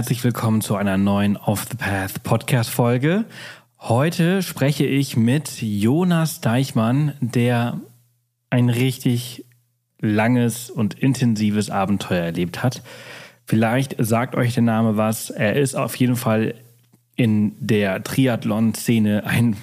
herzlich willkommen zu einer neuen Off the Path Podcast Folge. Heute spreche ich mit Jonas Deichmann, der ein richtig langes und intensives Abenteuer erlebt hat. Vielleicht sagt euch der Name was. Er ist auf jeden Fall in der Triathlon-Szene ein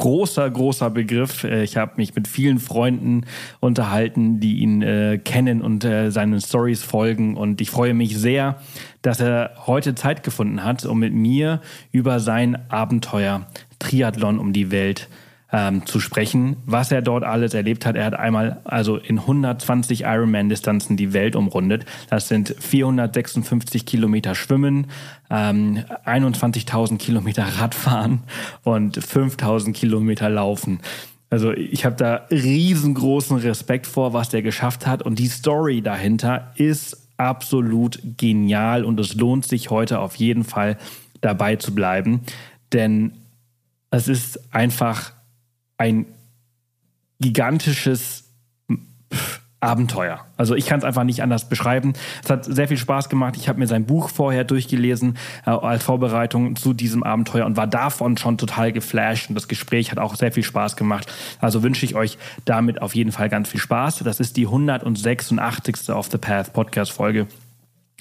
großer, großer Begriff. Äh, ich habe mich mit vielen Freunden unterhalten, die ihn äh, kennen und äh, seinen Stories folgen. Und ich freue mich sehr, dass er heute Zeit gefunden hat, um mit mir über sein Abenteuer Triathlon um die Welt ähm, zu sprechen, was er dort alles erlebt hat. Er hat einmal also in 120 Ironman-Distanzen die Welt umrundet. Das sind 456 Kilometer Schwimmen, ähm, 21.000 Kilometer Radfahren und 5.000 Kilometer Laufen. Also ich habe da riesengroßen Respekt vor, was der geschafft hat. Und die Story dahinter ist absolut genial und es lohnt sich heute auf jeden Fall dabei zu bleiben, denn es ist einfach ein gigantisches Abenteuer. Also ich kann es einfach nicht anders beschreiben. Es hat sehr viel Spaß gemacht. Ich habe mir sein Buch vorher durchgelesen äh, als Vorbereitung zu diesem Abenteuer und war davon schon total geflasht. Und das Gespräch hat auch sehr viel Spaß gemacht. Also wünsche ich euch damit auf jeden Fall ganz viel Spaß. Das ist die 186. Off the Path Podcast Folge.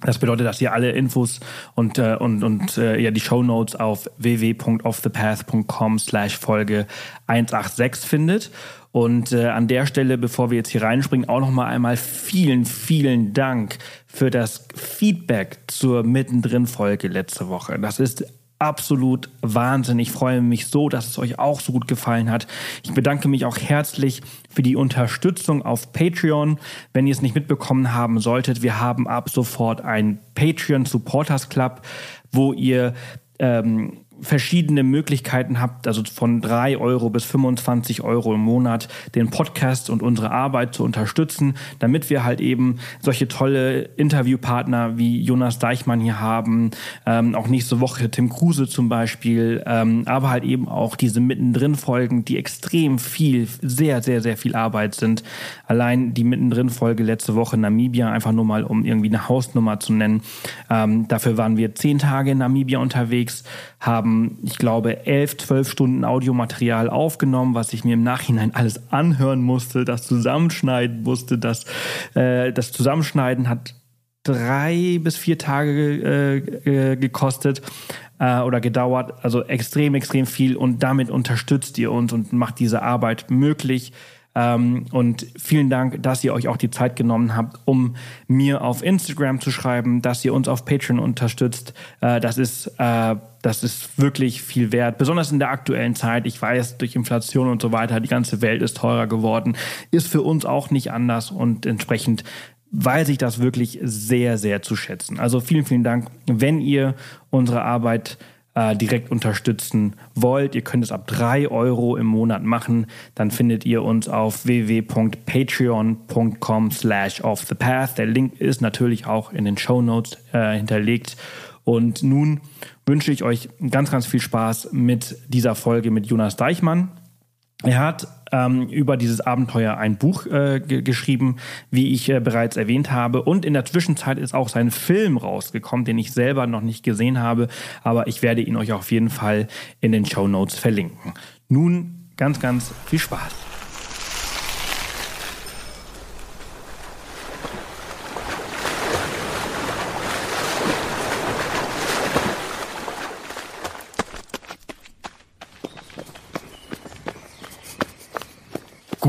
Das bedeutet, dass ihr alle Infos und, äh, und, und äh, ja, die Show Notes auf www.offthepath.com slash Folge 186 findet. Und äh, an der Stelle, bevor wir jetzt hier reinspringen, auch nochmal einmal vielen, vielen Dank für das Feedback zur Mittendrin-Folge letzte Woche. Das ist absolut Wahnsinn. Ich freue mich so, dass es euch auch so gut gefallen hat. Ich bedanke mich auch herzlich für die Unterstützung auf Patreon. Wenn ihr es nicht mitbekommen haben solltet, wir haben ab sofort ein Patreon Supporters Club, wo ihr ähm, verschiedene Möglichkeiten habt, also von 3 Euro bis 25 Euro im Monat, den Podcast und unsere Arbeit zu unterstützen, damit wir halt eben solche tolle Interviewpartner wie Jonas Deichmann hier haben, ähm, auch nächste Woche Tim Kruse zum Beispiel, ähm, aber halt eben auch diese mittendrin Folgen, die extrem viel, sehr, sehr, sehr viel Arbeit sind. Allein die mittendrin Folge letzte Woche Namibia, einfach nur mal, um irgendwie eine Hausnummer zu nennen. Ähm, dafür waren wir zehn Tage in Namibia unterwegs, haben ich glaube, elf, zwölf Stunden Audiomaterial aufgenommen, was ich mir im Nachhinein alles anhören musste, das zusammenschneiden musste. Das, äh, das Zusammenschneiden hat drei bis vier Tage äh, gekostet äh, oder gedauert. Also extrem, extrem viel. Und damit unterstützt ihr uns und macht diese Arbeit möglich. Ähm, und vielen Dank, dass ihr euch auch die Zeit genommen habt, um mir auf Instagram zu schreiben, dass ihr uns auf Patreon unterstützt. Äh, das ist, äh, das ist wirklich viel wert. Besonders in der aktuellen Zeit. Ich weiß, durch Inflation und so weiter, die ganze Welt ist teurer geworden. Ist für uns auch nicht anders und entsprechend weiß ich das wirklich sehr, sehr zu schätzen. Also vielen, vielen Dank, wenn ihr unsere Arbeit äh, direkt unterstützen wollt. Ihr könnt es ab 3 Euro im Monat machen. Dann findet ihr uns auf www.patreon.com slash off the path. Der Link ist natürlich auch in den Show Notes äh, hinterlegt. Und nun wünsche ich euch ganz, ganz viel Spaß mit dieser Folge mit Jonas Deichmann. Er hat ähm, über dieses Abenteuer ein Buch äh, geschrieben, wie ich äh, bereits erwähnt habe. Und in der Zwischenzeit ist auch sein Film rausgekommen, den ich selber noch nicht gesehen habe. Aber ich werde ihn euch auf jeden Fall in den Show Notes verlinken. Nun ganz, ganz viel Spaß.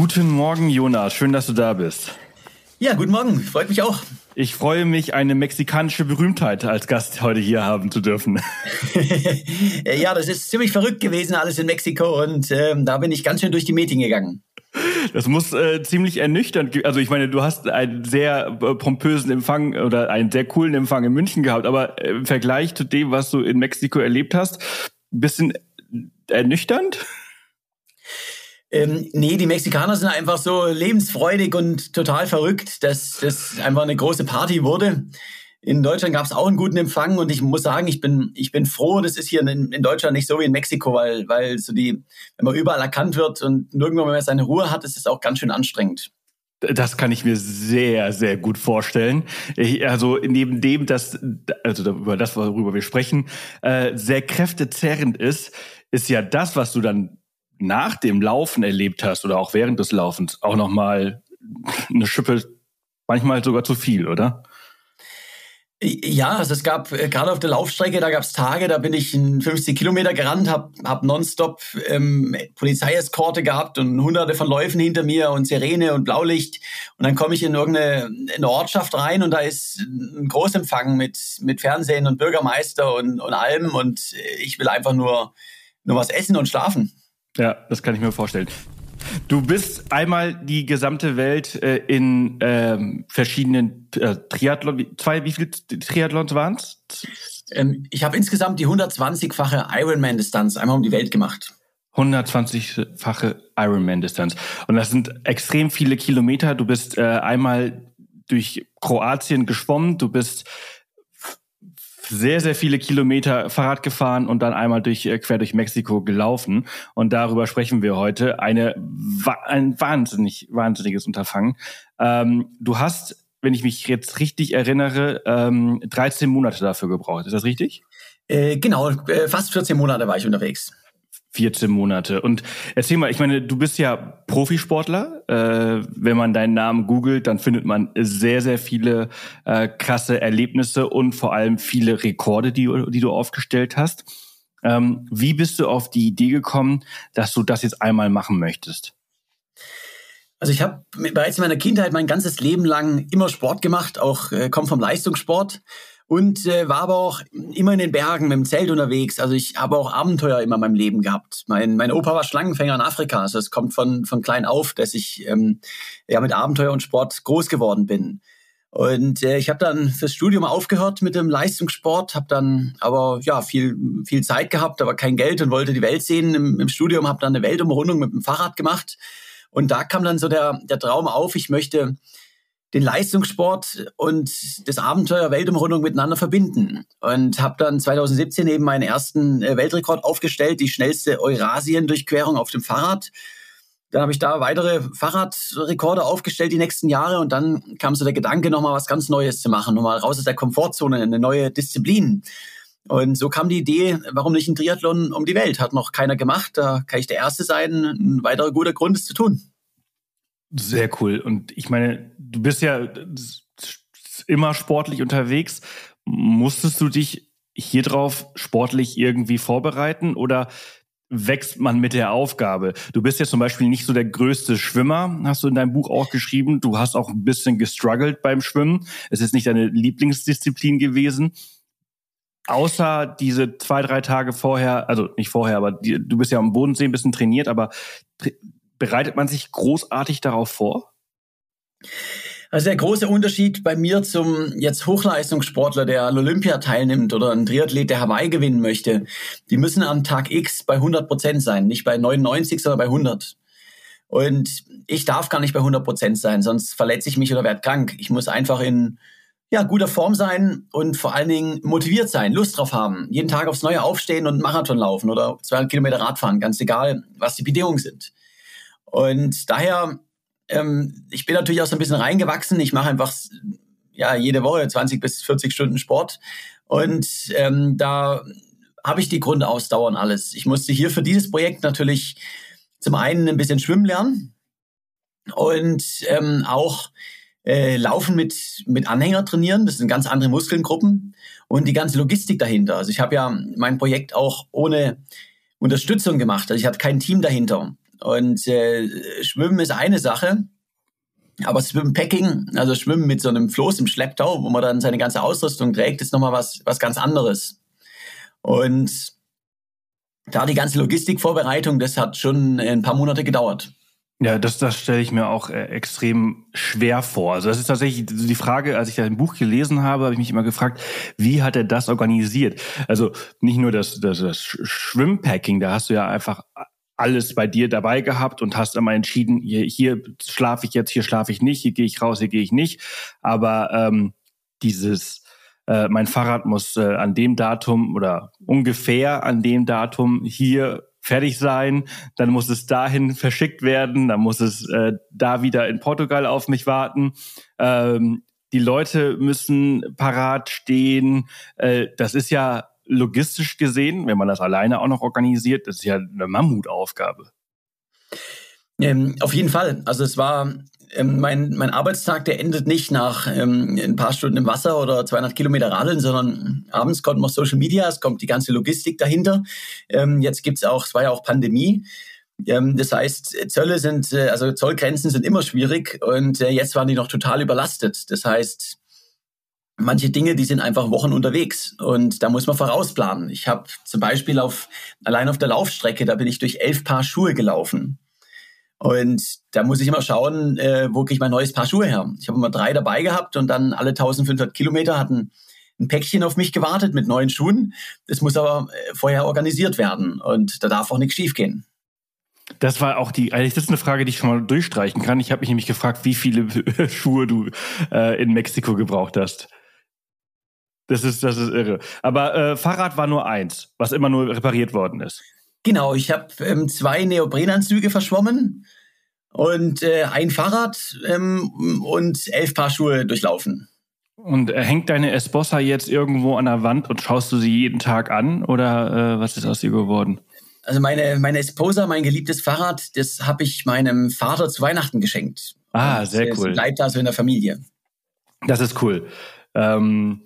Guten Morgen, Jonas. Schön, dass du da bist. Ja, guten Morgen. Freut mich auch. Ich freue mich, eine mexikanische Berühmtheit als Gast heute hier haben zu dürfen. ja, das ist ziemlich verrückt gewesen, alles in Mexiko. Und ähm, da bin ich ganz schön durch die Meeting gegangen. Das muss äh, ziemlich ernüchternd. Also ich meine, du hast einen sehr äh, pompösen Empfang oder einen sehr coolen Empfang in München gehabt, aber äh, im Vergleich zu dem, was du in Mexiko erlebt hast, ein bisschen ernüchternd? Ähm, nee, die Mexikaner sind einfach so lebensfreudig und total verrückt, dass das einfach eine große Party wurde. In Deutschland gab es auch einen guten Empfang und ich muss sagen, ich bin, ich bin froh, das ist hier in, in, Deutschland nicht so wie in Mexiko, weil, weil so die, wenn man überall erkannt wird und nirgendwo mehr seine Ruhe hat, ist es auch ganz schön anstrengend. Das kann ich mir sehr, sehr gut vorstellen. Ich, also neben dem, dass, also über das, worüber wir sprechen, äh, sehr kräftezerrend ist, ist ja das, was du dann nach dem Laufen erlebt hast oder auch während des Laufens, auch nochmal eine Schippe, manchmal sogar zu viel, oder? Ja, also es gab äh, gerade auf der Laufstrecke, da gab es Tage, da bin ich 50 Kilometer gerannt, habe hab nonstop ähm, Polizeieskorte gehabt und hunderte von Läufen hinter mir und Sirene und Blaulicht. Und dann komme ich in irgendeine in eine Ortschaft rein und da ist ein Großempfang mit, mit Fernsehen und Bürgermeister und, und allem und ich will einfach nur, nur was essen und schlafen. Ja, das kann ich mir vorstellen. Du bist einmal die gesamte Welt äh, in ähm, verschiedenen äh, Triathlon, zwei, wie viele Triathlons waren es? Ähm, ich habe insgesamt die 120-fache Ironman-Distanz einmal um die Welt gemacht. 120-fache Ironman-Distanz. Und das sind extrem viele Kilometer. Du bist äh, einmal durch Kroatien geschwommen, du bist sehr, sehr viele Kilometer Fahrrad gefahren und dann einmal durch, äh, quer durch Mexiko gelaufen. Und darüber sprechen wir heute. Eine, ein wahnsinnig, wahnsinniges Unterfangen. Ähm, du hast, wenn ich mich jetzt richtig erinnere, ähm, 13 Monate dafür gebraucht. Ist das richtig? Äh, genau, äh, fast 14 Monate war ich unterwegs. 14 Monate. Und erzähl mal, ich meine, du bist ja Profisportler. Äh, wenn man deinen Namen googelt, dann findet man sehr, sehr viele äh, krasse Erlebnisse und vor allem viele Rekorde, die, die du aufgestellt hast. Ähm, wie bist du auf die Idee gekommen, dass du das jetzt einmal machen möchtest? Also ich habe bereits in meiner Kindheit mein ganzes Leben lang immer Sport gemacht, auch äh, komme vom Leistungssport und äh, war aber auch immer in den Bergen mit dem Zelt unterwegs. Also ich habe auch Abenteuer immer in meinem Leben gehabt. Mein, mein Opa war Schlangenfänger in Afrika. Also es kommt von, von klein auf, dass ich ähm, ja mit Abenteuer und Sport groß geworden bin. Und äh, ich habe dann fürs Studium aufgehört mit dem Leistungssport, habe dann aber ja viel viel Zeit gehabt, aber kein Geld und wollte die Welt sehen. Im, im Studium habe dann eine Weltumrundung mit dem Fahrrad gemacht und da kam dann so der der Traum auf, ich möchte den Leistungssport und das Abenteuer Weltumrundung miteinander verbinden. Und habe dann 2017 eben meinen ersten äh, Weltrekord aufgestellt, die schnellste Eurasien-Durchquerung auf dem Fahrrad. Dann habe ich da weitere Fahrradrekorde aufgestellt die nächsten Jahre und dann kam so der Gedanke, nochmal was ganz Neues zu machen, nochmal raus aus der Komfortzone, eine neue Disziplin. Und so kam die Idee, warum nicht ein Triathlon um die Welt? Hat noch keiner gemacht, da kann ich der Erste sein. Ein weiterer guter Grund, es zu tun. Sehr cool. Und ich meine, du bist ja immer sportlich unterwegs. Musstest du dich hier drauf sportlich irgendwie vorbereiten oder wächst man mit der Aufgabe? Du bist ja zum Beispiel nicht so der größte Schwimmer, hast du in deinem Buch auch geschrieben. Du hast auch ein bisschen gestruggelt beim Schwimmen. Es ist nicht deine Lieblingsdisziplin gewesen. Außer diese zwei, drei Tage vorher, also nicht vorher, aber die, du bist ja am Bodensee ein bisschen trainiert, aber bereitet man sich großartig darauf vor? Also der große Unterschied bei mir zum jetzt Hochleistungssportler, der an Olympia teilnimmt oder ein Triathlet, der Hawaii gewinnen möchte, die müssen am Tag X bei 100 Prozent sein, nicht bei 99, sondern bei 100. Und ich darf gar nicht bei 100 Prozent sein, sonst verletze ich mich oder werde krank. Ich muss einfach in ja, guter Form sein und vor allen Dingen motiviert sein, Lust drauf haben, jeden Tag aufs Neue aufstehen und Marathon laufen oder 200 Kilometer Radfahren, ganz egal, was die Bedingungen sind. Und daher, ähm, ich bin natürlich auch so ein bisschen reingewachsen. Ich mache einfach ja jede Woche 20 bis 40 Stunden Sport. Und ähm, da habe ich die Grundausdauer und alles. Ich musste hier für dieses Projekt natürlich zum einen ein bisschen schwimmen lernen und ähm, auch äh, Laufen mit, mit Anhänger trainieren. Das sind ganz andere Muskelgruppen und die ganze Logistik dahinter. Also ich habe ja mein Projekt auch ohne Unterstützung gemacht. Also ich hatte kein Team dahinter. Und äh, Schwimmen ist eine Sache, aber Schwimmpacking, also Schwimmen mit so einem Floß im Schlepptau, wo man dann seine ganze Ausrüstung trägt, ist nochmal was, was ganz anderes. Und da die ganze Logistikvorbereitung, das hat schon ein paar Monate gedauert. Ja, das, das stelle ich mir auch äh, extrem schwer vor. Also das ist tatsächlich die Frage, als ich das Buch gelesen habe, habe ich mich immer gefragt, wie hat er das organisiert? Also nicht nur das, das, das Schwimmpacking, da hast du ja einfach alles bei dir dabei gehabt und hast immer entschieden, hier, hier schlafe ich jetzt, hier schlafe ich nicht, hier gehe ich raus, hier gehe ich nicht. Aber ähm, dieses, äh, mein Fahrrad muss äh, an dem Datum oder ungefähr an dem Datum hier fertig sein, dann muss es dahin verschickt werden, dann muss es äh, da wieder in Portugal auf mich warten. Ähm, die Leute müssen parat stehen. Äh, das ist ja logistisch gesehen, wenn man das alleine auch noch organisiert, das ist ja eine Mammutaufgabe. Ähm, auf jeden Fall. Also es war ähm, mein, mein Arbeitstag, der endet nicht nach ähm, ein paar Stunden im Wasser oder 200 Kilometer Radeln, sondern abends kommt noch Social Media, es kommt die ganze Logistik dahinter. Ähm, jetzt gibt's auch, es war ja auch Pandemie. Ähm, das heißt, Zölle sind, äh, also Zollgrenzen sind immer schwierig und äh, jetzt waren die noch total überlastet. Das heißt, manche Dinge, die sind einfach Wochen unterwegs und da muss man vorausplanen. Ich habe zum Beispiel auf allein auf der Laufstrecke, da bin ich durch elf Paar Schuhe gelaufen. Und da muss ich immer schauen, äh, wo kriege ich mein neues Paar Schuhe her. Ich habe immer drei dabei gehabt und dann alle 1500 Kilometer hatten ein Päckchen auf mich gewartet mit neuen Schuhen. Das muss aber äh, vorher organisiert werden und da darf auch nichts schiefgehen. Das war auch die, eigentlich das ist eine Frage, die ich schon mal durchstreichen kann. Ich habe mich nämlich gefragt, wie viele Schuhe du äh, in Mexiko gebraucht hast. Das ist, das ist irre. Aber äh, Fahrrad war nur eins, was immer nur repariert worden ist. Genau, ich habe ähm, zwei Neoprenanzüge verschwommen und äh, ein Fahrrad ähm, und elf Paar Schuhe durchlaufen. Und äh, hängt deine Esposa jetzt irgendwo an der Wand und schaust du sie jeden Tag an oder äh, was ist aus ihr geworden? Also meine, meine Esposa, mein geliebtes Fahrrad, das habe ich meinem Vater zu Weihnachten geschenkt. Ah, sehr und, cool. Bleibt also in der Familie. Das ist cool. Ähm,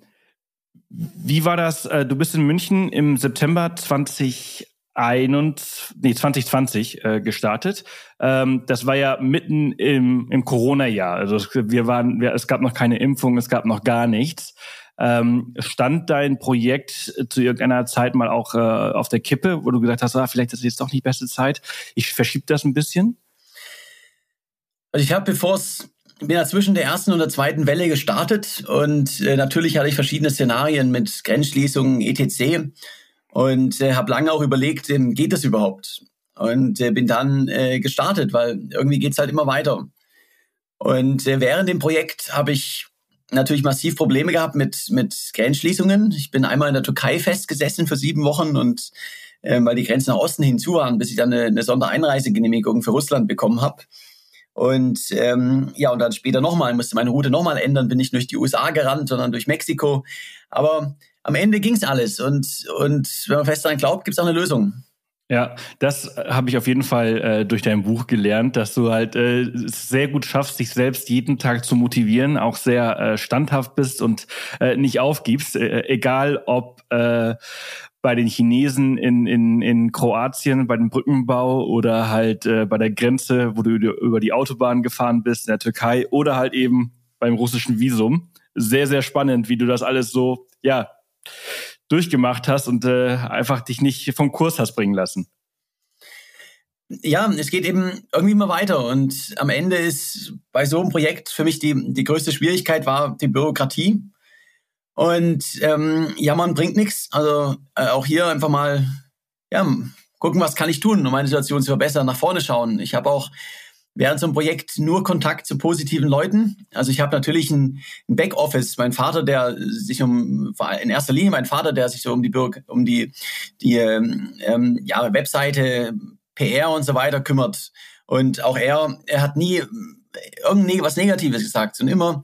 wie war das? Äh, du bist in München im September 20 nee, 2020 äh, gestartet. Ähm, das war ja mitten im, im Corona-Jahr. Also wir waren, wir, es gab noch keine Impfung, es gab noch gar nichts. Ähm, stand dein Projekt zu irgendeiner Zeit mal auch äh, auf der Kippe, wo du gesagt hast, ah, vielleicht ist jetzt doch nicht die beste Zeit. Ich verschiebe das ein bisschen. Also ich habe, bevor es bin ja zwischen der ersten und der zweiten Welle gestartet und äh, natürlich hatte ich verschiedene Szenarien mit Grenzschließungen, etc. Und äh, habe lange auch überlegt, ähm, geht das überhaupt? Und äh, bin dann äh, gestartet, weil irgendwie geht's halt immer weiter. Und äh, während dem Projekt habe ich natürlich massiv Probleme gehabt mit, mit Grenzschließungen. Ich bin einmal in der Türkei festgesessen für sieben Wochen und äh, weil die Grenzen nach Osten hinzu waren, bis ich dann eine, eine Sondereinreisegenehmigung für Russland bekommen habe. Und ähm, ja, und dann später nochmal, musste meine Route nochmal ändern, bin nicht durch die USA gerannt, sondern durch Mexiko. Aber am Ende ging's alles. Und, und wenn man fest daran glaubt, gibt's auch eine Lösung. Ja, das habe ich auf jeden Fall äh, durch dein Buch gelernt, dass du halt äh, sehr gut schaffst, dich selbst jeden Tag zu motivieren, auch sehr äh, standhaft bist und äh, nicht aufgibst, äh, egal ob äh, bei den Chinesen in, in, in Kroatien, bei dem Brückenbau oder halt äh, bei der Grenze, wo du über die Autobahn gefahren bist in der Türkei oder halt eben beim russischen Visum. Sehr, sehr spannend, wie du das alles so, ja, durchgemacht hast und äh, einfach dich nicht vom Kurs hast bringen lassen. Ja, es geht eben irgendwie immer weiter und am Ende ist bei so einem Projekt für mich die, die größte Schwierigkeit war die Bürokratie. Und ähm, ja, man bringt nichts. Also äh, auch hier einfach mal ja, gucken, was kann ich tun, um meine Situation zu verbessern, nach vorne schauen. Ich habe auch während so einem Projekt nur Kontakt zu positiven Leuten. Also ich habe natürlich ein, ein Backoffice, mein Vater, der sich um in erster Linie mein Vater, der sich so um die Bürger, um die die ähm, ja Webseite, PR und so weiter kümmert. Und auch er, er hat nie irgendwas Negatives gesagt, sondern immer,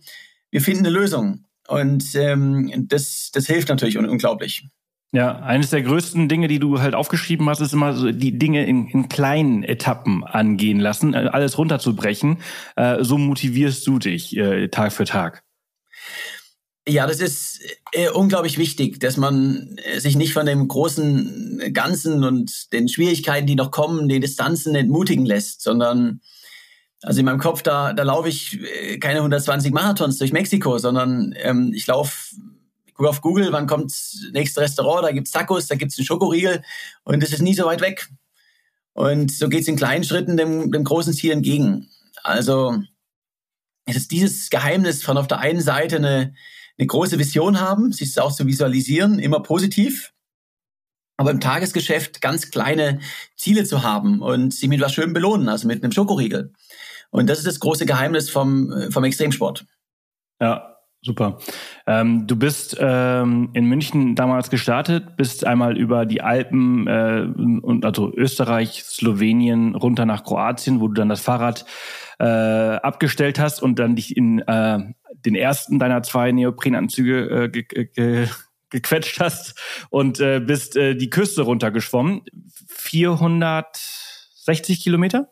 wir finden eine Lösung. Und ähm, das, das hilft natürlich unglaublich. Ja, eines der größten Dinge, die du halt aufgeschrieben hast, ist immer so die Dinge in, in kleinen Etappen angehen lassen, äh, alles runterzubrechen. Äh, so motivierst du dich äh, Tag für Tag. Ja, das ist äh, unglaublich wichtig, dass man äh, sich nicht von dem großen Ganzen und den Schwierigkeiten, die noch kommen, den Distanzen entmutigen lässt, sondern also in meinem Kopf, da, da laufe ich keine 120 Marathons durch Mexiko, sondern ähm, ich laufe gucke auf Google, wann kommt das nächste Restaurant, da gibt's Tacos, da gibt's einen Schokoriegel und das ist nie so weit weg. Und so geht es in kleinen Schritten dem, dem großen Ziel entgegen. Also es ist dieses Geheimnis von auf der einen Seite eine, eine große Vision haben, sich auch zu visualisieren, immer positiv, aber im Tagesgeschäft ganz kleine Ziele zu haben und sich mit was schön belohnen, also mit einem Schokoriegel. Und das ist das große Geheimnis vom, vom Extremsport. Ja, super. Ähm, du bist ähm, in München damals gestartet, bist einmal über die Alpen äh, und also Österreich, Slowenien runter nach Kroatien, wo du dann das Fahrrad äh, abgestellt hast und dann dich in äh, den ersten deiner zwei Neoprenanzüge äh, ge ge gequetscht hast und äh, bist äh, die Küste runtergeschwommen. 460 Kilometer?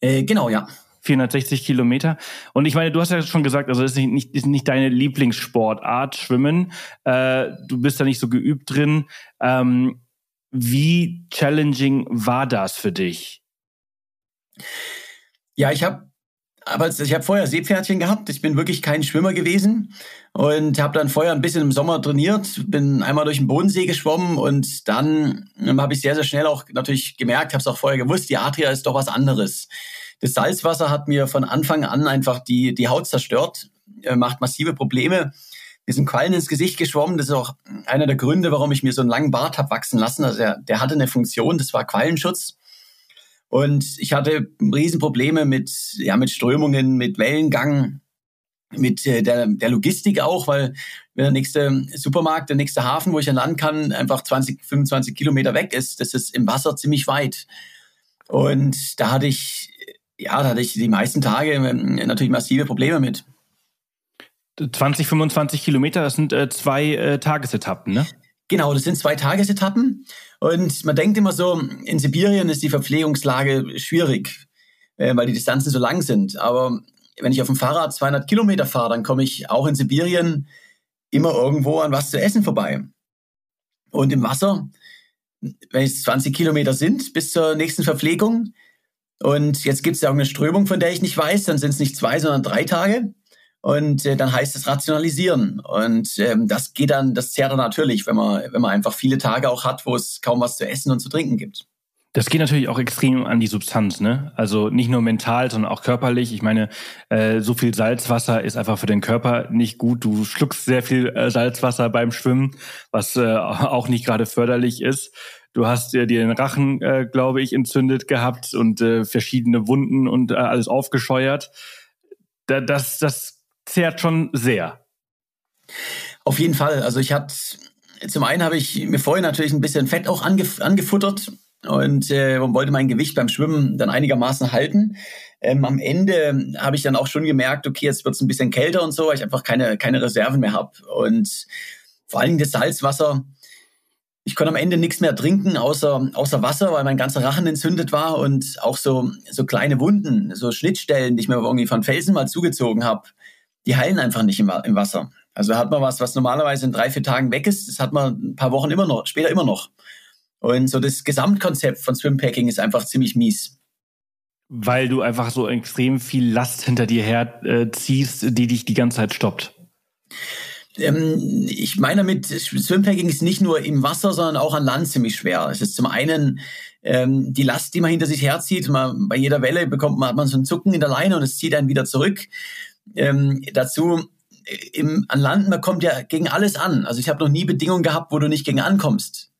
Äh, genau, ja. 460 Kilometer. Und ich meine, du hast ja schon gesagt, also das ist nicht, ist nicht deine Lieblingssportart, Schwimmen. Äh, du bist da nicht so geübt drin. Ähm, wie challenging war das für dich? Ja, ich habe aber ich habe vorher Seepferdchen gehabt. Ich bin wirklich kein Schwimmer gewesen und habe dann vorher ein bisschen im Sommer trainiert, bin einmal durch den Bodensee geschwommen und dann ähm, habe ich sehr sehr schnell auch natürlich gemerkt, habe es auch vorher gewusst, die Adria ist doch was anderes. Das Salzwasser hat mir von Anfang an einfach die, die Haut zerstört, äh, macht massive Probleme. Wir sind Quallen ins Gesicht geschwommen. Das ist auch einer der Gründe, warum ich mir so einen langen Bart habe wachsen lassen. Also der, der hatte eine Funktion, das war Quallenschutz. Und ich hatte Riesenprobleme mit, ja, mit Strömungen, mit Wellengang, mit äh, der, der Logistik auch, weil wenn der nächste Supermarkt, der nächste Hafen, wo ich an Land kann, einfach 20, 25 Kilometer weg ist, das ist im Wasser ziemlich weit. Und da hatte ich ja, da hatte ich die meisten Tage ähm, natürlich massive Probleme mit. 20, 25 Kilometer, das sind äh, zwei äh, Tagesetappen, ne? Genau, das sind zwei Tagesetappen. Und man denkt immer so, in Sibirien ist die Verpflegungslage schwierig, äh, weil die Distanzen so lang sind. Aber wenn ich auf dem Fahrrad 200 Kilometer fahre, dann komme ich auch in Sibirien immer irgendwo an was zu essen vorbei. Und im Wasser, wenn es 20 Kilometer sind bis zur nächsten Verpflegung, und jetzt gibt es ja auch eine Strömung, von der ich nicht weiß, dann sind es nicht zwei, sondern drei Tage. Und äh, dann heißt es rationalisieren. Und ähm, das geht dann, das zehrt dann natürlich, wenn man, wenn man einfach viele Tage auch hat, wo es kaum was zu essen und zu trinken gibt. Das geht natürlich auch extrem an die Substanz, ne? Also nicht nur mental, sondern auch körperlich. Ich meine, äh, so viel Salzwasser ist einfach für den Körper nicht gut. Du schluckst sehr viel äh, Salzwasser beim Schwimmen, was äh, auch nicht gerade förderlich ist. Du hast dir den Rachen, äh, glaube ich, entzündet gehabt und äh, verschiedene Wunden und äh, alles aufgescheuert. Da, das, das zehrt schon sehr. Auf jeden Fall. Also ich hatte, zum einen habe ich mir vorher natürlich ein bisschen Fett auch angef angefuttert und äh, wollte mein Gewicht beim Schwimmen dann einigermaßen halten. Ähm, am Ende habe ich dann auch schon gemerkt, okay, jetzt wird es ein bisschen kälter und so, weil ich einfach keine, keine Reserven mehr habe. Und vor allen Dingen das Salzwasser ich konnte am Ende nichts mehr trinken außer, außer Wasser, weil mein ganzer Rachen entzündet war und auch so, so kleine Wunden, so Schnittstellen, die ich mir irgendwie von Felsen mal zugezogen habe, die heilen einfach nicht im, im Wasser. Also hat man was, was normalerweise in drei, vier Tagen weg ist, das hat man ein paar Wochen immer noch, später immer noch. Und so das Gesamtkonzept von Swimpacking ist einfach ziemlich mies. Weil du einfach so extrem viel Last hinter dir herziehst, äh, die dich die ganze Zeit stoppt. Ähm, ich meine damit, Swimpacking ist nicht nur im Wasser, sondern auch an Land ziemlich schwer. Es ist zum einen ähm, die Last, die man hinter sich herzieht. Man, bei jeder Welle bekommt man, hat man so einen Zucken in der Leine und es zieht einen wieder zurück. Ähm, dazu äh, im, an Land, man kommt ja gegen alles an. Also ich habe noch nie Bedingungen gehabt, wo du nicht gegen ankommst.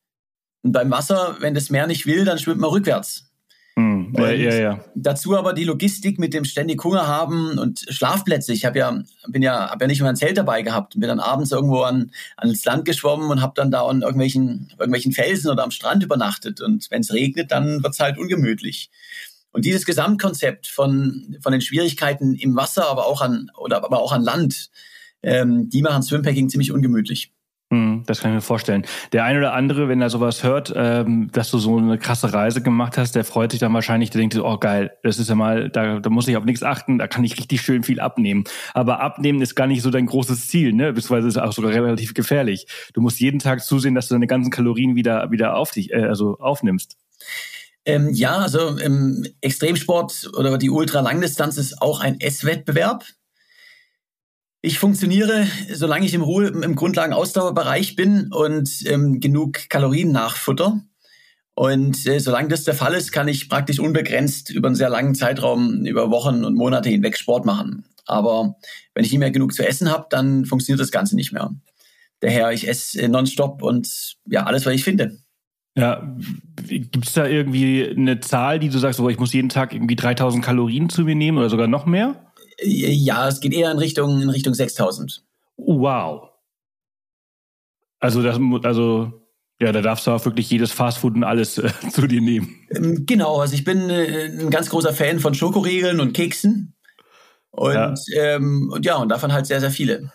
Und beim Wasser, wenn das Meer nicht will, dann schwimmt man rückwärts. Hm, ja, ja, ja. Dazu aber die Logistik mit dem ständig Hunger haben und Schlafplätze. Ich habe ja bin ja hab ja nicht mal ein Zelt dabei gehabt, bin dann abends irgendwo an ans Land geschwommen und habe dann da an irgendwelchen irgendwelchen Felsen oder am Strand übernachtet und wenn es regnet, dann wird's halt ungemütlich. Und dieses Gesamtkonzept von von den Schwierigkeiten im Wasser, aber auch an oder aber auch an Land, ähm, die machen Swimpacking ziemlich ungemütlich. Hm, das kann ich mir vorstellen. Der eine oder andere, wenn er sowas hört, ähm, dass du so eine krasse Reise gemacht hast, der freut sich dann wahrscheinlich, der denkt, oh geil, das ist ja mal, da, da muss ich auf nichts achten, da kann ich richtig schön viel abnehmen. Aber abnehmen ist gar nicht so dein großes Ziel, ne? Beziehungsweise ist auch sogar relativ gefährlich. Du musst jeden Tag zusehen, dass du deine ganzen Kalorien wieder, wieder auf dich, äh, also aufnimmst. Ähm, ja, also im Extremsport oder die Ultralangdistanz ist auch ein Esswettbewerb. Ich funktioniere, solange ich im Ruhe im Grundlagenausdauerbereich bin und ähm, genug Kalorien nachfutter. Und äh, solange das der Fall ist, kann ich praktisch unbegrenzt über einen sehr langen Zeitraum, über Wochen und Monate hinweg Sport machen. Aber wenn ich nicht mehr genug zu essen habe, dann funktioniert das Ganze nicht mehr. Daher, ich esse nonstop und ja, alles, was ich finde. Ja, gibt es da irgendwie eine Zahl, die du sagst, oh, ich muss jeden Tag irgendwie 3000 Kalorien zu mir nehmen oder sogar noch mehr? Ja, es geht eher in Richtung, in Richtung 6000. Wow. Also, das, also, ja, da darfst du auch wirklich jedes Fastfood und alles äh, zu dir nehmen. Ähm, genau, also ich bin äh, ein ganz großer Fan von Schokoriegeln und Keksen. Und ja. Ähm, und ja, und davon halt sehr, sehr viele.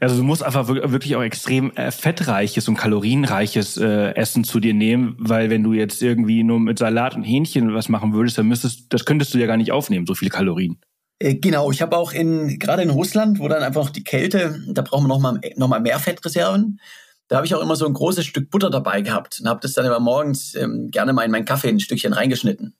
Also du musst einfach wirklich auch extrem äh, fettreiches und kalorienreiches äh, Essen zu dir nehmen, weil wenn du jetzt irgendwie nur mit Salat und Hähnchen was machen würdest, dann müsstest, das könntest du ja gar nicht aufnehmen, so viele Kalorien. Äh, genau, ich habe auch in gerade in Russland, wo dann einfach noch die Kälte, da brauchen wir noch mal, noch mal mehr Fettreserven. Da habe ich auch immer so ein großes Stück Butter dabei gehabt und habe das dann immer morgens ähm, gerne mal in meinen Kaffee ein Stückchen reingeschnitten.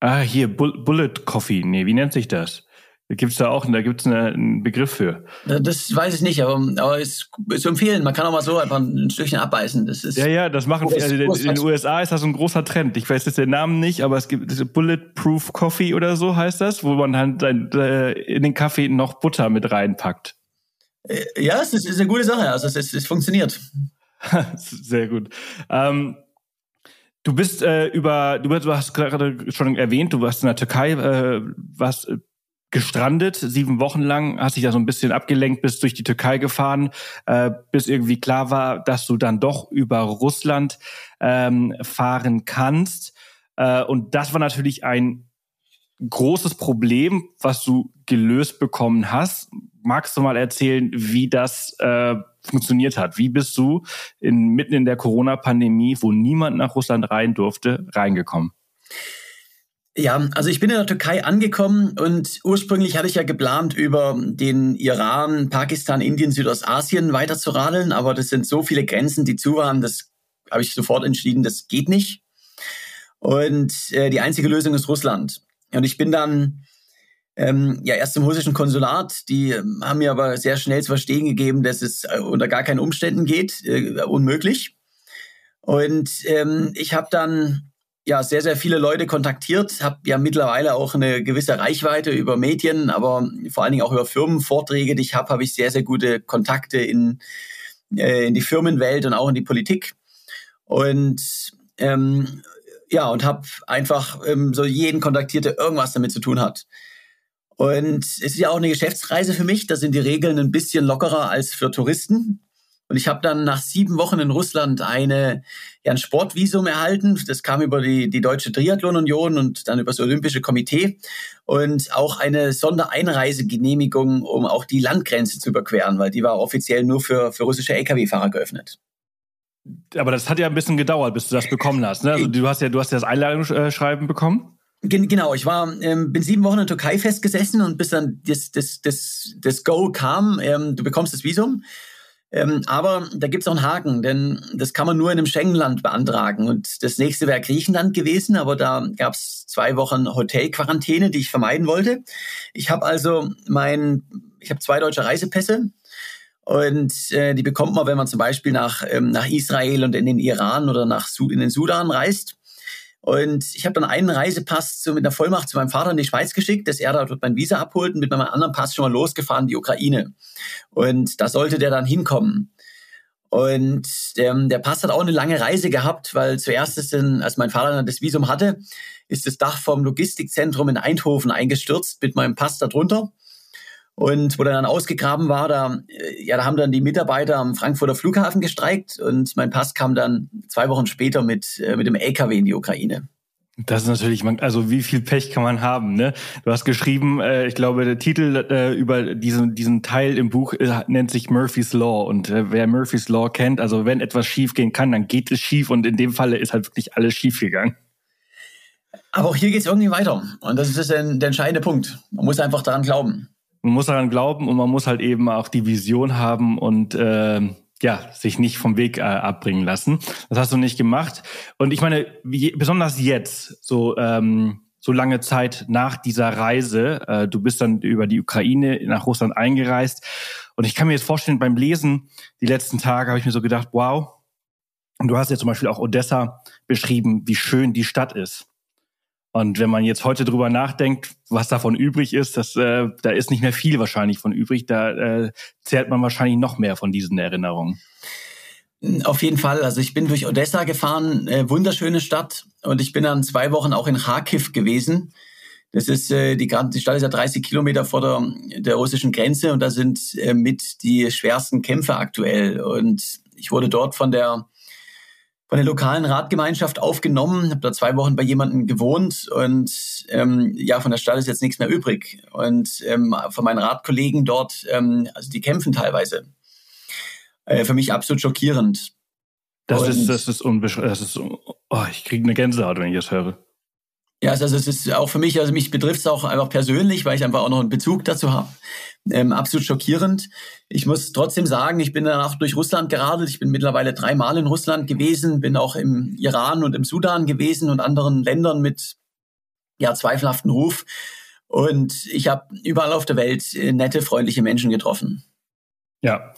Ah, hier Bullet Coffee. Nee, wie nennt sich das? Gibt es da auch, da gibt es einen Begriff für. Das weiß ich nicht, aber, aber es ist zu empfehlen. Man kann auch mal so einfach ein Stückchen abbeißen. Das ist ja, ja, das machen viele. Also in den USA ist das so ein großer Trend. Ich weiß jetzt den Namen nicht, aber es gibt Bulletproof Coffee oder so heißt das, wo man dann halt in den Kaffee noch Butter mit reinpackt. Äh, ja, es ist, ist eine gute Sache. Also es, es, es funktioniert. Sehr gut. Ähm, Du bist äh, über, du, du hast gerade schon erwähnt, du warst in der Türkei, äh, warst gestrandet, sieben Wochen lang, hast dich da so ein bisschen abgelenkt, bist durch die Türkei gefahren, äh, bis irgendwie klar war, dass du dann doch über Russland ähm, fahren kannst. Äh, und das war natürlich ein großes Problem, was du gelöst bekommen hast. Magst du mal erzählen, wie das äh, funktioniert hat? Wie bist du in, mitten in der Corona-Pandemie, wo niemand nach Russland rein durfte, reingekommen? Ja, also ich bin in der Türkei angekommen und ursprünglich hatte ich ja geplant, über den Iran, Pakistan, Indien, Südostasien weiter zu radeln, aber das sind so viele Grenzen, die zu waren, das habe ich sofort entschieden, das geht nicht. Und äh, die einzige Lösung ist Russland. Und ich bin dann ähm, ja erst zum russischen Konsulat, die ähm, haben mir aber sehr schnell zu verstehen gegeben, dass es äh, unter gar keinen Umständen geht, äh, unmöglich. Und ähm, ich habe dann ja sehr, sehr viele Leute kontaktiert, habe ja mittlerweile auch eine gewisse Reichweite über Medien, aber vor allen Dingen auch über Firmenvorträge, die ich habe, habe ich sehr, sehr gute Kontakte in, äh, in die Firmenwelt und auch in die Politik. Und ähm, ja, und habe einfach ähm, so jeden kontaktiert, der irgendwas damit zu tun hat. Und es ist ja auch eine Geschäftsreise für mich. Da sind die Regeln ein bisschen lockerer als für Touristen. Und ich habe dann nach sieben Wochen in Russland eine, ja, ein Sportvisum erhalten. Das kam über die, die Deutsche Triathlon-Union und dann über das Olympische Komitee. Und auch eine Sondereinreisegenehmigung, um auch die Landgrenze zu überqueren, weil die war offiziell nur für, für russische Lkw-Fahrer geöffnet. Aber das hat ja ein bisschen gedauert, bis du das bekommen hast. Ne? Also du hast ja, du hast ja das Einladungsschreiben bekommen. Genau, ich war, ähm, bin sieben Wochen in der Türkei festgesessen und bis dann das, das, das, das Go kam, ähm, du bekommst das Visum, ähm, aber da gibt es auch einen Haken, denn das kann man nur in einem Schengen-Land beantragen. Und das nächste wäre Griechenland gewesen, aber da gab es zwei Wochen Hotelquarantäne, die ich vermeiden wollte. Ich habe also mein, ich habe zwei deutsche Reisepässe. Und äh, die bekommt man, wenn man zum Beispiel nach, ähm, nach Israel und in den Iran oder nach in den Sudan reist. Und ich habe dann einen Reisepass zu, mit einer Vollmacht zu meinem Vater in die Schweiz geschickt, dass er dort mein Visa abholt und mit meinem anderen Pass schon mal losgefahren in die Ukraine. Und da sollte der dann hinkommen. Und ähm, der Pass hat auch eine lange Reise gehabt, weil zuerst ist dann, als mein Vater dann das Visum hatte, ist das Dach vom Logistikzentrum in Eindhoven eingestürzt mit meinem Pass darunter. Und wo der dann ausgegraben war, da, äh, ja, da haben dann die Mitarbeiter am Frankfurter Flughafen gestreikt und mein Pass kam dann zwei Wochen später mit, äh, mit dem LKW in die Ukraine. Das ist natürlich, also wie viel Pech kann man haben, ne? Du hast geschrieben, äh, ich glaube, der Titel äh, über diesen, diesen Teil im Buch äh, nennt sich Murphy's Law. Und äh, wer Murphy's Law kennt, also wenn etwas schief gehen kann, dann geht es schief und in dem Falle ist halt wirklich alles schief gegangen. Aber auch hier geht es irgendwie weiter. Und das ist der, der entscheidende Punkt. Man muss einfach daran glauben man muss daran glauben und man muss halt eben auch die Vision haben und äh, ja, sich nicht vom Weg äh, abbringen lassen. Das hast du nicht gemacht. Und ich meine, wie, besonders jetzt, so ähm, so lange Zeit nach dieser Reise, äh, du bist dann über die Ukraine nach Russland eingereist. Und ich kann mir jetzt vorstellen, beim Lesen die letzten Tage habe ich mir so gedacht, wow, du hast ja zum Beispiel auch Odessa beschrieben, wie schön die Stadt ist. Und wenn man jetzt heute drüber nachdenkt, was davon übrig ist, das, äh, da ist nicht mehr viel wahrscheinlich von übrig. Da äh, zehrt man wahrscheinlich noch mehr von diesen Erinnerungen. Auf jeden Fall. Also ich bin durch Odessa gefahren, äh, wunderschöne Stadt. Und ich bin dann zwei Wochen auch in Kharkiv gewesen. Das ist äh, die, die Stadt ist ja 30 Kilometer vor der, der russischen Grenze und da sind äh, mit die schwersten Kämpfe aktuell. Und ich wurde dort von der von der lokalen Ratgemeinschaft aufgenommen, habe da zwei Wochen bei jemandem gewohnt und ähm, ja, von der Stadt ist jetzt nichts mehr übrig. Und ähm, von meinen Ratkollegen dort, ähm, also die kämpfen teilweise. Äh, für mich absolut schockierend. Das und, ist, das ist unbeschreiblich. Das ist, oh, ich kriege eine Gänsehaut, wenn ich das höre. Ja, also es ist auch für mich, also mich betrifft es auch einfach persönlich, weil ich einfach auch noch einen Bezug dazu habe. Ähm, absolut schockierend. Ich muss trotzdem sagen, ich bin danach durch Russland geradelt. Ich bin mittlerweile dreimal in Russland gewesen, bin auch im Iran und im Sudan gewesen und anderen Ländern mit ja zweifelhaften Ruf. Und ich habe überall auf der Welt äh, nette, freundliche Menschen getroffen. Ja,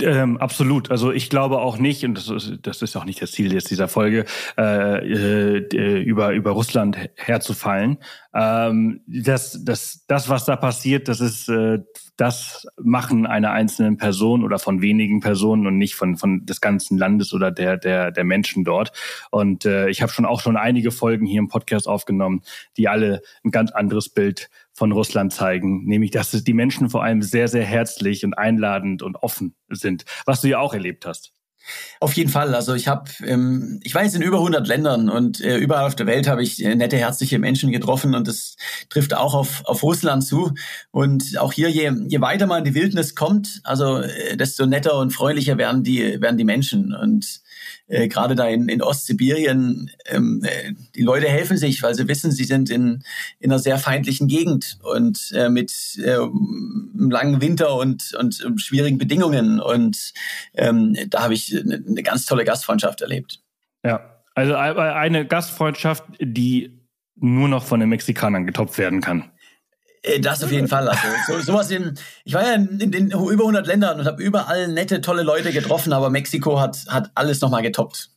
ähm, absolut. Also ich glaube auch nicht, und das ist, das ist auch nicht das Ziel jetzt dieser Folge, äh, äh, über, über Russland herzufallen. Ähm, das, das, das, was da passiert, das ist äh, das Machen einer einzelnen Person oder von wenigen Personen und nicht von, von des ganzen Landes oder der, der, der Menschen dort. Und äh, ich habe schon auch schon einige Folgen hier im Podcast aufgenommen, die alle ein ganz anderes Bild von Russland zeigen, nämlich dass die Menschen vor allem sehr, sehr herzlich und einladend und offen sind, was du ja auch erlebt hast. Auf jeden Fall. Also ich habe, ähm, ich jetzt in über 100 Ländern und äh, überall auf der Welt habe ich äh, nette, herzliche Menschen getroffen und das trifft auch auf, auf Russland zu. Und auch hier, je, je weiter man in die Wildnis kommt, also äh, desto netter und freundlicher werden die, werden die Menschen. Und äh, gerade da in, in Ostsibirien, ähm, äh, die Leute helfen sich, weil sie wissen, sie sind in, in einer sehr feindlichen Gegend und äh, mit äh, langen Winter und, und äh, schwierigen Bedingungen. Und ähm, da habe ich eine, eine ganz tolle Gastfreundschaft erlebt. Ja, also eine Gastfreundschaft, die nur noch von den Mexikanern getoppt werden kann. Äh, das auf jeden Fall. Also so, sowas in, ich war ja in, in über 100 Ländern und habe überall nette, tolle Leute getroffen, aber Mexiko hat, hat alles nochmal getoppt.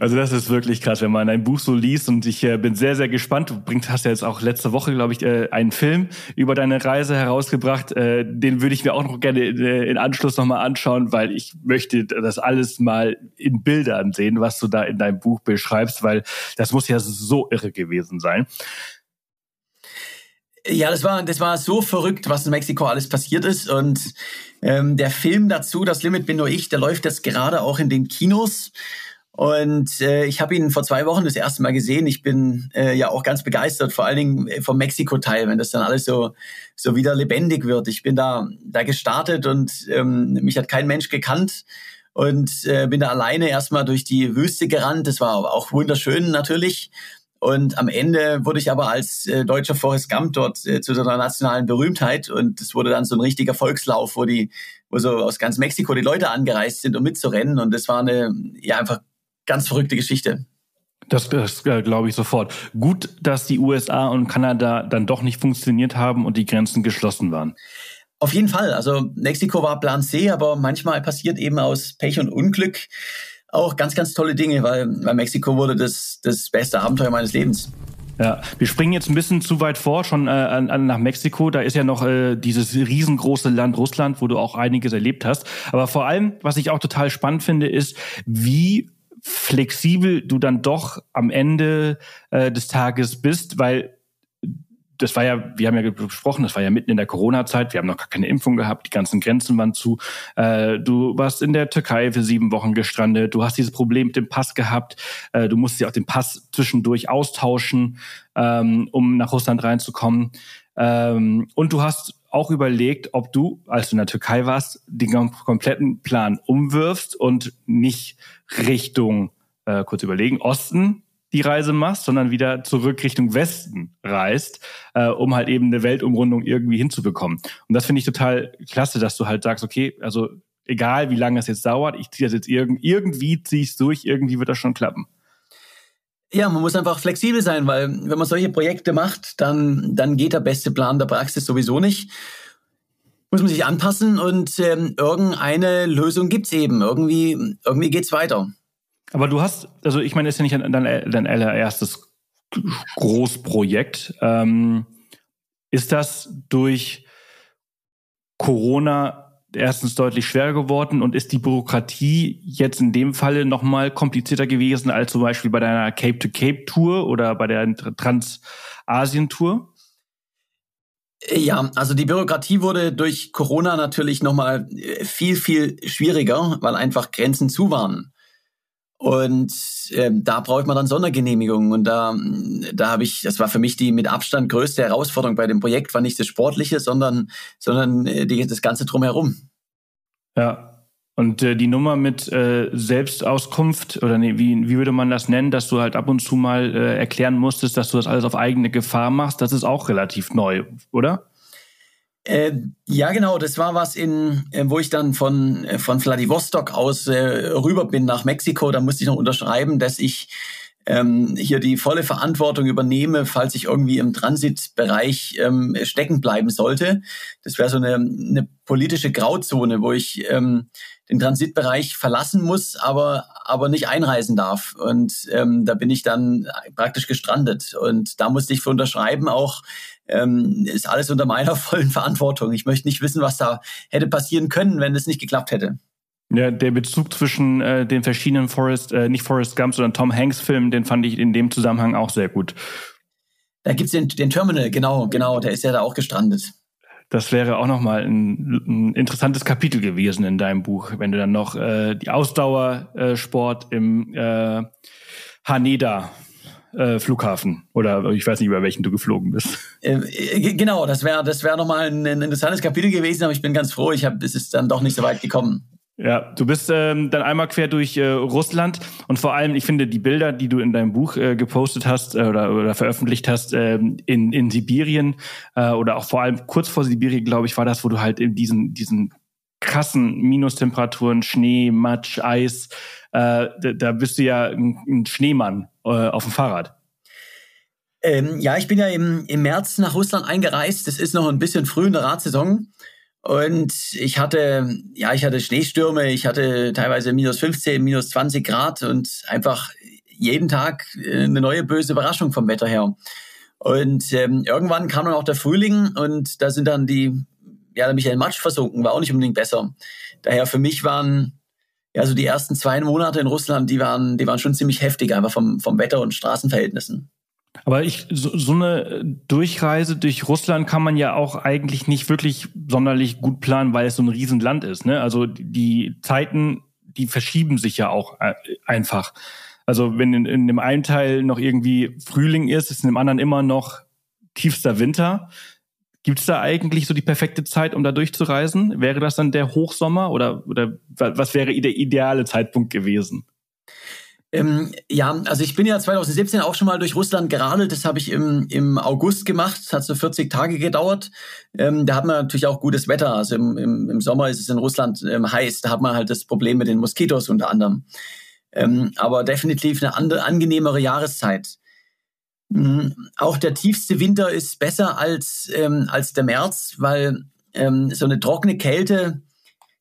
Also das ist wirklich krass, wenn man ein Buch so liest und ich äh, bin sehr, sehr gespannt. Du bringst, hast ja jetzt auch letzte Woche, glaube ich, äh, einen Film über deine Reise herausgebracht. Äh, den würde ich mir auch noch gerne äh, in Anschluss nochmal anschauen, weil ich möchte das alles mal in Bildern sehen, was du da in deinem Buch beschreibst, weil das muss ja so irre gewesen sein. Ja, das war, das war so verrückt, was in Mexiko alles passiert ist. Und ähm, der Film dazu, Das Limit bin nur ich, der läuft jetzt gerade auch in den Kinos. Und äh, ich habe ihn vor zwei Wochen das erste Mal gesehen. Ich bin äh, ja auch ganz begeistert, vor allen Dingen äh, vom Mexiko-Teil, wenn das dann alles so so wieder lebendig wird. Ich bin da da gestartet und ähm, mich hat kein Mensch gekannt und äh, bin da alleine erstmal durch die Wüste gerannt. Das war auch wunderschön natürlich. Und am Ende wurde ich aber als äh, deutscher Forrest Gump dort äh, zu so einer nationalen Berühmtheit und es wurde dann so ein richtiger Volkslauf, wo die, wo so aus ganz Mexiko die Leute angereist sind, um mitzurennen. Und das war eine, ja, einfach ganz verrückte Geschichte. Das, das äh, glaube ich sofort. Gut, dass die USA und Kanada dann doch nicht funktioniert haben und die Grenzen geschlossen waren. Auf jeden Fall. Also Mexiko war Plan C, aber manchmal passiert eben aus Pech und Unglück auch ganz, ganz tolle Dinge, weil, weil Mexiko wurde das, das beste Abenteuer meines Lebens. Ja, wir springen jetzt ein bisschen zu weit vor, schon äh, an, nach Mexiko. Da ist ja noch äh, dieses riesengroße Land Russland, wo du auch einiges erlebt hast. Aber vor allem, was ich auch total spannend finde, ist, wie flexibel du dann doch am Ende äh, des Tages bist, weil das war ja, wir haben ja gesprochen, das war ja mitten in der Corona-Zeit, wir haben noch gar keine Impfung gehabt, die ganzen Grenzen waren zu. Äh, du warst in der Türkei für sieben Wochen gestrandet, du hast dieses Problem mit dem Pass gehabt, äh, du musst ja auch den Pass zwischendurch austauschen, ähm, um nach Russland reinzukommen. Ähm, und du hast auch überlegt, ob du, als du in der Türkei warst, den kompletten Plan umwirfst und nicht Richtung, äh, kurz überlegen, Osten die Reise machst, sondern wieder zurück Richtung Westen reist, äh, um halt eben eine Weltumrundung irgendwie hinzubekommen. Und das finde ich total klasse, dass du halt sagst, okay, also egal wie lange es jetzt dauert, ich ziehe das jetzt irgend, irgendwie ziehe ich es durch, irgendwie wird das schon klappen. Ja, man muss einfach flexibel sein, weil wenn man solche Projekte macht, dann, dann geht der beste Plan der Praxis sowieso nicht. Muss man sich anpassen und ähm, irgendeine Lösung gibt's eben. Irgendwie, irgendwie geht's weiter. Aber du hast, also ich meine, ist ja nicht dein, dein allererstes Großprojekt. Ähm, ist das durch Corona erstens deutlich schwerer geworden und ist die Bürokratie jetzt in dem Falle nochmal komplizierter gewesen als zum Beispiel bei deiner Cape-to-Cape-Tour oder bei der Trans-Asien-Tour? Ja, also die Bürokratie wurde durch Corona natürlich nochmal viel, viel schwieriger, weil einfach Grenzen zu waren. Und äh, da braucht man dann Sondergenehmigungen. Und da, da habe ich, das war für mich die mit Abstand größte Herausforderung bei dem Projekt, war nicht das Sportliche, sondern, sondern äh, die, das Ganze drumherum. Ja. Und äh, die Nummer mit äh, Selbstauskunft, oder nee, wie, wie würde man das nennen, dass du halt ab und zu mal äh, erklären musstest, dass du das alles auf eigene Gefahr machst, das ist auch relativ neu, oder? Äh, ja, genau. Das war was in, äh, wo ich dann von äh, von Vladivostok aus äh, rüber bin nach Mexiko. Da musste ich noch unterschreiben, dass ich ähm, hier die volle Verantwortung übernehme, falls ich irgendwie im Transitbereich ähm, stecken bleiben sollte. Das wäre so eine, eine politische Grauzone, wo ich ähm, den Transitbereich verlassen muss, aber, aber nicht einreisen darf. Und ähm, da bin ich dann praktisch gestrandet. Und da musste ich für unterschreiben auch, ähm, ist alles unter meiner vollen Verantwortung. Ich möchte nicht wissen, was da hätte passieren können, wenn es nicht geklappt hätte. Ja, der Bezug zwischen äh, den verschiedenen Forest, äh, nicht Forrest Gump, sondern Tom Hanks Filmen, den fand ich in dem Zusammenhang auch sehr gut. Da gibt's den, den Terminal, genau, genau, der ist ja da auch gestrandet. Das wäre auch nochmal ein, ein interessantes Kapitel gewesen in deinem Buch, wenn du dann noch äh, die Ausdauersport äh, im äh, Haneda äh, Flughafen oder ich weiß nicht, über welchen du geflogen bist. Äh, genau, das wäre das wäre nochmal ein, ein interessantes Kapitel gewesen, aber ich bin ganz froh, ich habe es ist dann doch nicht so weit gekommen. Ja, du bist ähm, dann einmal quer durch äh, Russland und vor allem, ich finde, die Bilder, die du in deinem Buch äh, gepostet hast äh, oder, oder veröffentlicht hast, äh, in, in Sibirien äh, oder auch vor allem kurz vor Sibirien, glaube ich, war das, wo du halt in diesen, diesen krassen Minustemperaturen, Schnee, Matsch, Eis, äh, da, da bist du ja ein, ein Schneemann äh, auf dem Fahrrad. Ähm, ja, ich bin ja im, im März nach Russland eingereist. Das ist noch ein bisschen früh in der Radsaison. Und ich hatte, ja, ich hatte Schneestürme, ich hatte teilweise minus 15, minus 20 Grad und einfach jeden Tag äh, eine neue böse Überraschung vom Wetter her. Und ähm, irgendwann kam dann auch der Frühling und da sind dann die, ja, da bin ich in Matsch versunken, war auch nicht unbedingt besser. Daher für mich waren, ja, so die ersten zwei Monate in Russland, die waren, die waren schon ziemlich heftig, einfach vom, vom Wetter und Straßenverhältnissen. Aber ich, so, so eine Durchreise durch Russland kann man ja auch eigentlich nicht wirklich sonderlich gut planen, weil es so ein Riesenland ist. Ne? Also die Zeiten, die verschieben sich ja auch äh, einfach. Also wenn in, in dem einen Teil noch irgendwie Frühling ist, ist in dem anderen immer noch tiefster Winter. Gibt es da eigentlich so die perfekte Zeit, um da durchzureisen? Wäre das dann der Hochsommer oder, oder was wäre der ideale Zeitpunkt gewesen? Ähm, ja, also ich bin ja 2017 auch schon mal durch Russland geradelt. Das habe ich im, im August gemacht. Das hat so 40 Tage gedauert. Ähm, da hat man natürlich auch gutes Wetter. Also im, im, im Sommer ist es in Russland ähm, heiß. Da hat man halt das Problem mit den Moskitos unter anderem. Ähm, aber definitiv eine andere, angenehmere Jahreszeit. Mhm. Auch der tiefste Winter ist besser als, ähm, als der März, weil ähm, so eine trockene Kälte,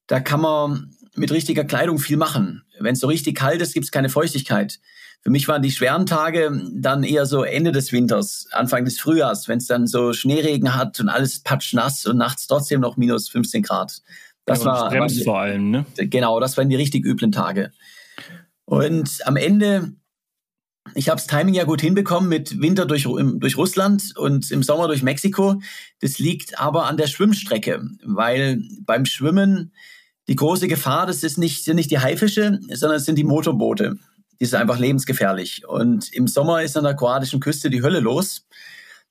da kann man mit richtiger Kleidung viel machen. Wenn es so richtig kalt ist, gibt es keine Feuchtigkeit. Für mich waren die schweren Tage dann eher so Ende des Winters, Anfang des Frühjahrs, wenn es dann so Schneeregen hat und alles patschnass und nachts trotzdem noch minus 15 Grad. Das ja, war, war vor allem, ne? Genau, das waren die richtig üblen Tage. Und am Ende, ich habe das Timing ja gut hinbekommen mit Winter durch, durch Russland und im Sommer durch Mexiko. Das liegt aber an der Schwimmstrecke, weil beim Schwimmen die große Gefahr, das ist nicht, sind nicht die Haifische, sondern es sind die Motorboote. Die sind einfach lebensgefährlich. Und im Sommer ist an der kroatischen Küste die Hölle los.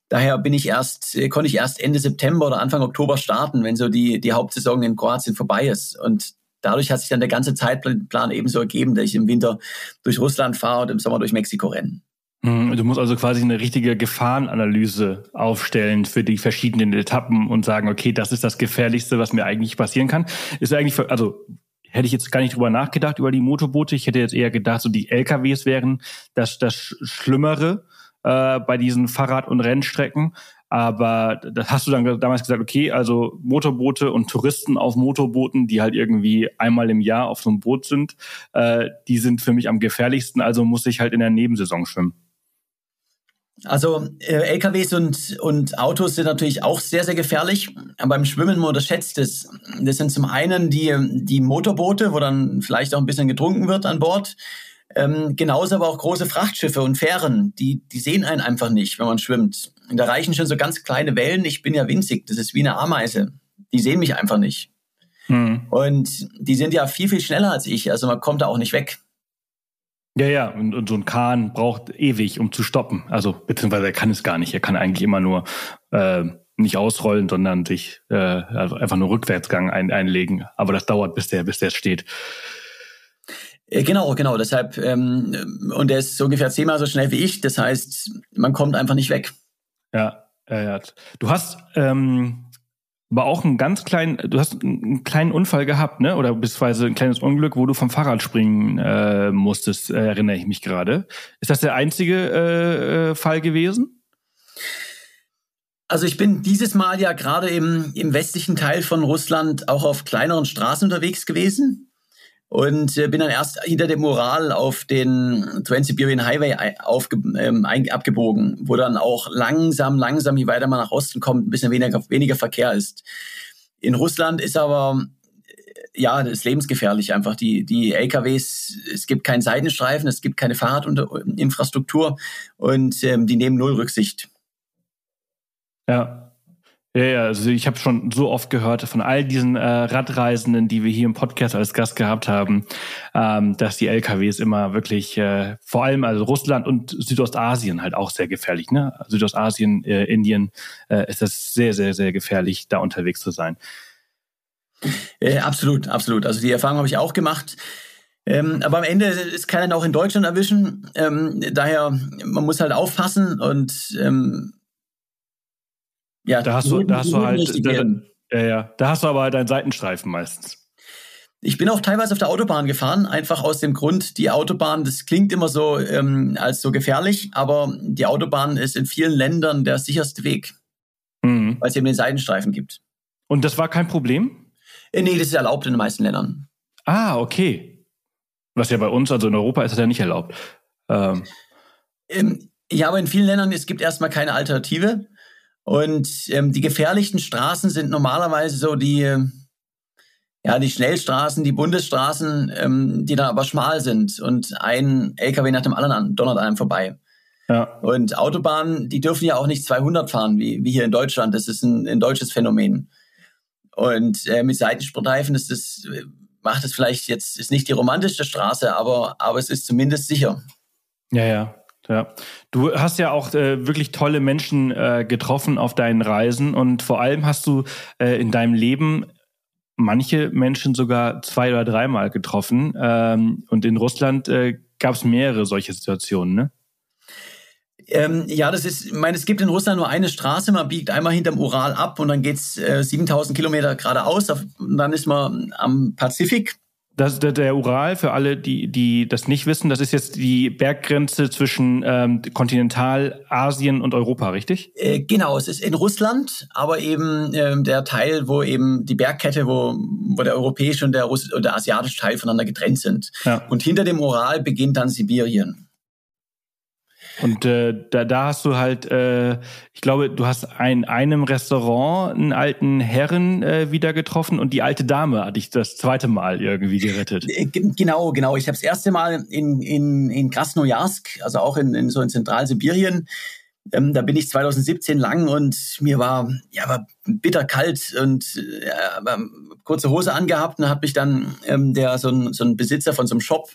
Daher bin ich erst, konnte ich erst Ende September oder Anfang Oktober starten, wenn so die, die Hauptsaison in Kroatien vorbei ist. Und dadurch hat sich dann der ganze Zeitplan ebenso ergeben, dass ich im Winter durch Russland fahre und im Sommer durch Mexiko renne. Mhm, du musst also quasi eine richtige Gefahrenanalyse aufstellen für die verschiedenen Etappen und sagen, okay, das ist das Gefährlichste, was mir eigentlich passieren kann. Ist eigentlich, also hätte ich jetzt gar nicht drüber nachgedacht über die Motorboote. Ich hätte jetzt eher gedacht, so die LKWs wären das, das Schlimmere äh, bei diesen Fahrrad- und Rennstrecken. Aber das hast du dann damals gesagt, okay, also Motorboote und Touristen auf Motorbooten, die halt irgendwie einmal im Jahr auf so einem Boot sind, äh, die sind für mich am gefährlichsten, also muss ich halt in der Nebensaison schwimmen. Also äh, LKWs und, und Autos sind natürlich auch sehr, sehr gefährlich. Aber beim Schwimmen man unterschätzt es. Das sind zum einen die, die Motorboote, wo dann vielleicht auch ein bisschen getrunken wird an Bord. Ähm, genauso aber auch große Frachtschiffe und Fähren, die, die sehen einen einfach nicht, wenn man schwimmt. Da reichen schon so ganz kleine Wellen. Ich bin ja winzig, das ist wie eine Ameise. Die sehen mich einfach nicht. Hm. Und die sind ja viel, viel schneller als ich. Also man kommt da auch nicht weg. Ja, ja, und, und so ein Kahn braucht ewig, um zu stoppen. Also, beziehungsweise er kann es gar nicht. Er kann eigentlich immer nur äh, nicht ausrollen, sondern sich äh, also einfach nur Rückwärtsgang ein, einlegen. Aber das dauert, bis der, bis der steht. Äh, genau, genau. Deshalb, ähm, und er ist so ungefähr zehnmal so schnell wie ich. Das heißt, man kommt einfach nicht weg. Ja, ja, ja. Du hast ähm, aber auch einen ganz kleinen, du hast einen kleinen Unfall gehabt, ne? Oder beziehungsweise ein kleines Unglück, wo du vom Fahrrad springen äh, musstest, äh, erinnere ich mich gerade. Ist das der einzige äh, äh, Fall gewesen? Also ich bin dieses Mal ja gerade im, im westlichen Teil von Russland auch auf kleineren Straßen unterwegs gewesen und äh, bin dann erst hinter dem Ural auf den Trans-Siberian Highway aufge, ähm, abgebogen, wo dann auch langsam, langsam, je weiter man nach Osten kommt, ein bisschen weniger, weniger Verkehr ist. In Russland ist aber äh, ja, das ist lebensgefährlich einfach. Die, die LKWs, es gibt keinen Seitenstreifen, es gibt keine Fahrradinfrastruktur und ähm, die nehmen null Rücksicht. Ja, ja, ja, also ich habe schon so oft gehört von all diesen äh, Radreisenden, die wir hier im Podcast als Gast gehabt haben, ähm, dass die LKWs immer wirklich, äh, vor allem also Russland und Südostasien halt auch sehr gefährlich. Ne? Südostasien, äh, Indien äh, ist das sehr, sehr, sehr gefährlich, da unterwegs zu sein. Äh, absolut, absolut. Also die Erfahrung habe ich auch gemacht. Ähm, aber am Ende ist keiner auch in Deutschland erwischen. Ähm, daher, man muss halt aufpassen und ähm, ja, da hast du, da hast du halt, da, ja, ja, da hast du aber halt einen Seitenstreifen meistens. Ich bin auch teilweise auf der Autobahn gefahren, einfach aus dem Grund, die Autobahn, das klingt immer so ähm, als so gefährlich, aber die Autobahn ist in vielen Ländern der sicherste Weg, mhm. weil es eben den Seitenstreifen gibt. Und das war kein Problem? Äh, nee, das ist erlaubt in den meisten Ländern. Ah, okay. Was ja bei uns, also in Europa, ist das ja nicht erlaubt. Ähm. Ähm, ja, aber in vielen Ländern, es gibt erstmal keine Alternative. Und ähm, die gefährlichsten Straßen sind normalerweise so die, ja, die Schnellstraßen, die Bundesstraßen, ähm, die dann aber schmal sind und ein LKW nach dem anderen donnert einem vorbei. Ja. Und Autobahnen, die dürfen ja auch nicht 200 fahren, wie, wie hier in Deutschland. Das ist ein, ein deutsches Phänomen. Und äh, mit Seitenspurreifen ist das, macht es vielleicht jetzt, ist nicht die romantischste Straße, aber, aber es ist zumindest sicher. Ja, ja. Ja, du hast ja auch äh, wirklich tolle Menschen äh, getroffen auf deinen Reisen und vor allem hast du äh, in deinem Leben manche Menschen sogar zwei oder dreimal getroffen. Ähm, und in Russland äh, gab es mehrere solche Situationen, ne? Ähm, ja, das ist, ich meine, es gibt in Russland nur eine Straße, man biegt einmal hinterm Ural ab und dann geht's äh, 7000 Kilometer geradeaus, und dann ist man am Pazifik das, der, der Ural, für alle, die, die das nicht wissen, das ist jetzt die Berggrenze zwischen ähm, Kontinentalasien und Europa, richtig? Äh, genau, es ist in Russland, aber eben ähm, der Teil, wo eben die Bergkette, wo, wo der europäische und der, Russ und der asiatische Teil voneinander getrennt sind. Ja. Und hinter dem Ural beginnt dann Sibirien. Und äh, da, da hast du halt, äh, ich glaube, du hast in einem Restaurant einen alten Herren äh, wieder getroffen und die alte Dame hatte ich das zweite Mal irgendwie gerettet. Äh, genau, genau. Ich habe das erste Mal in, in, in Krasnojarsk, also auch in, in so in Zentralsibirien, ähm, da bin ich 2017 lang und mir war ja war bitter kalt und äh, kurze Hose angehabt und hat mich dann ähm, der so ein, so ein Besitzer von so einem Shop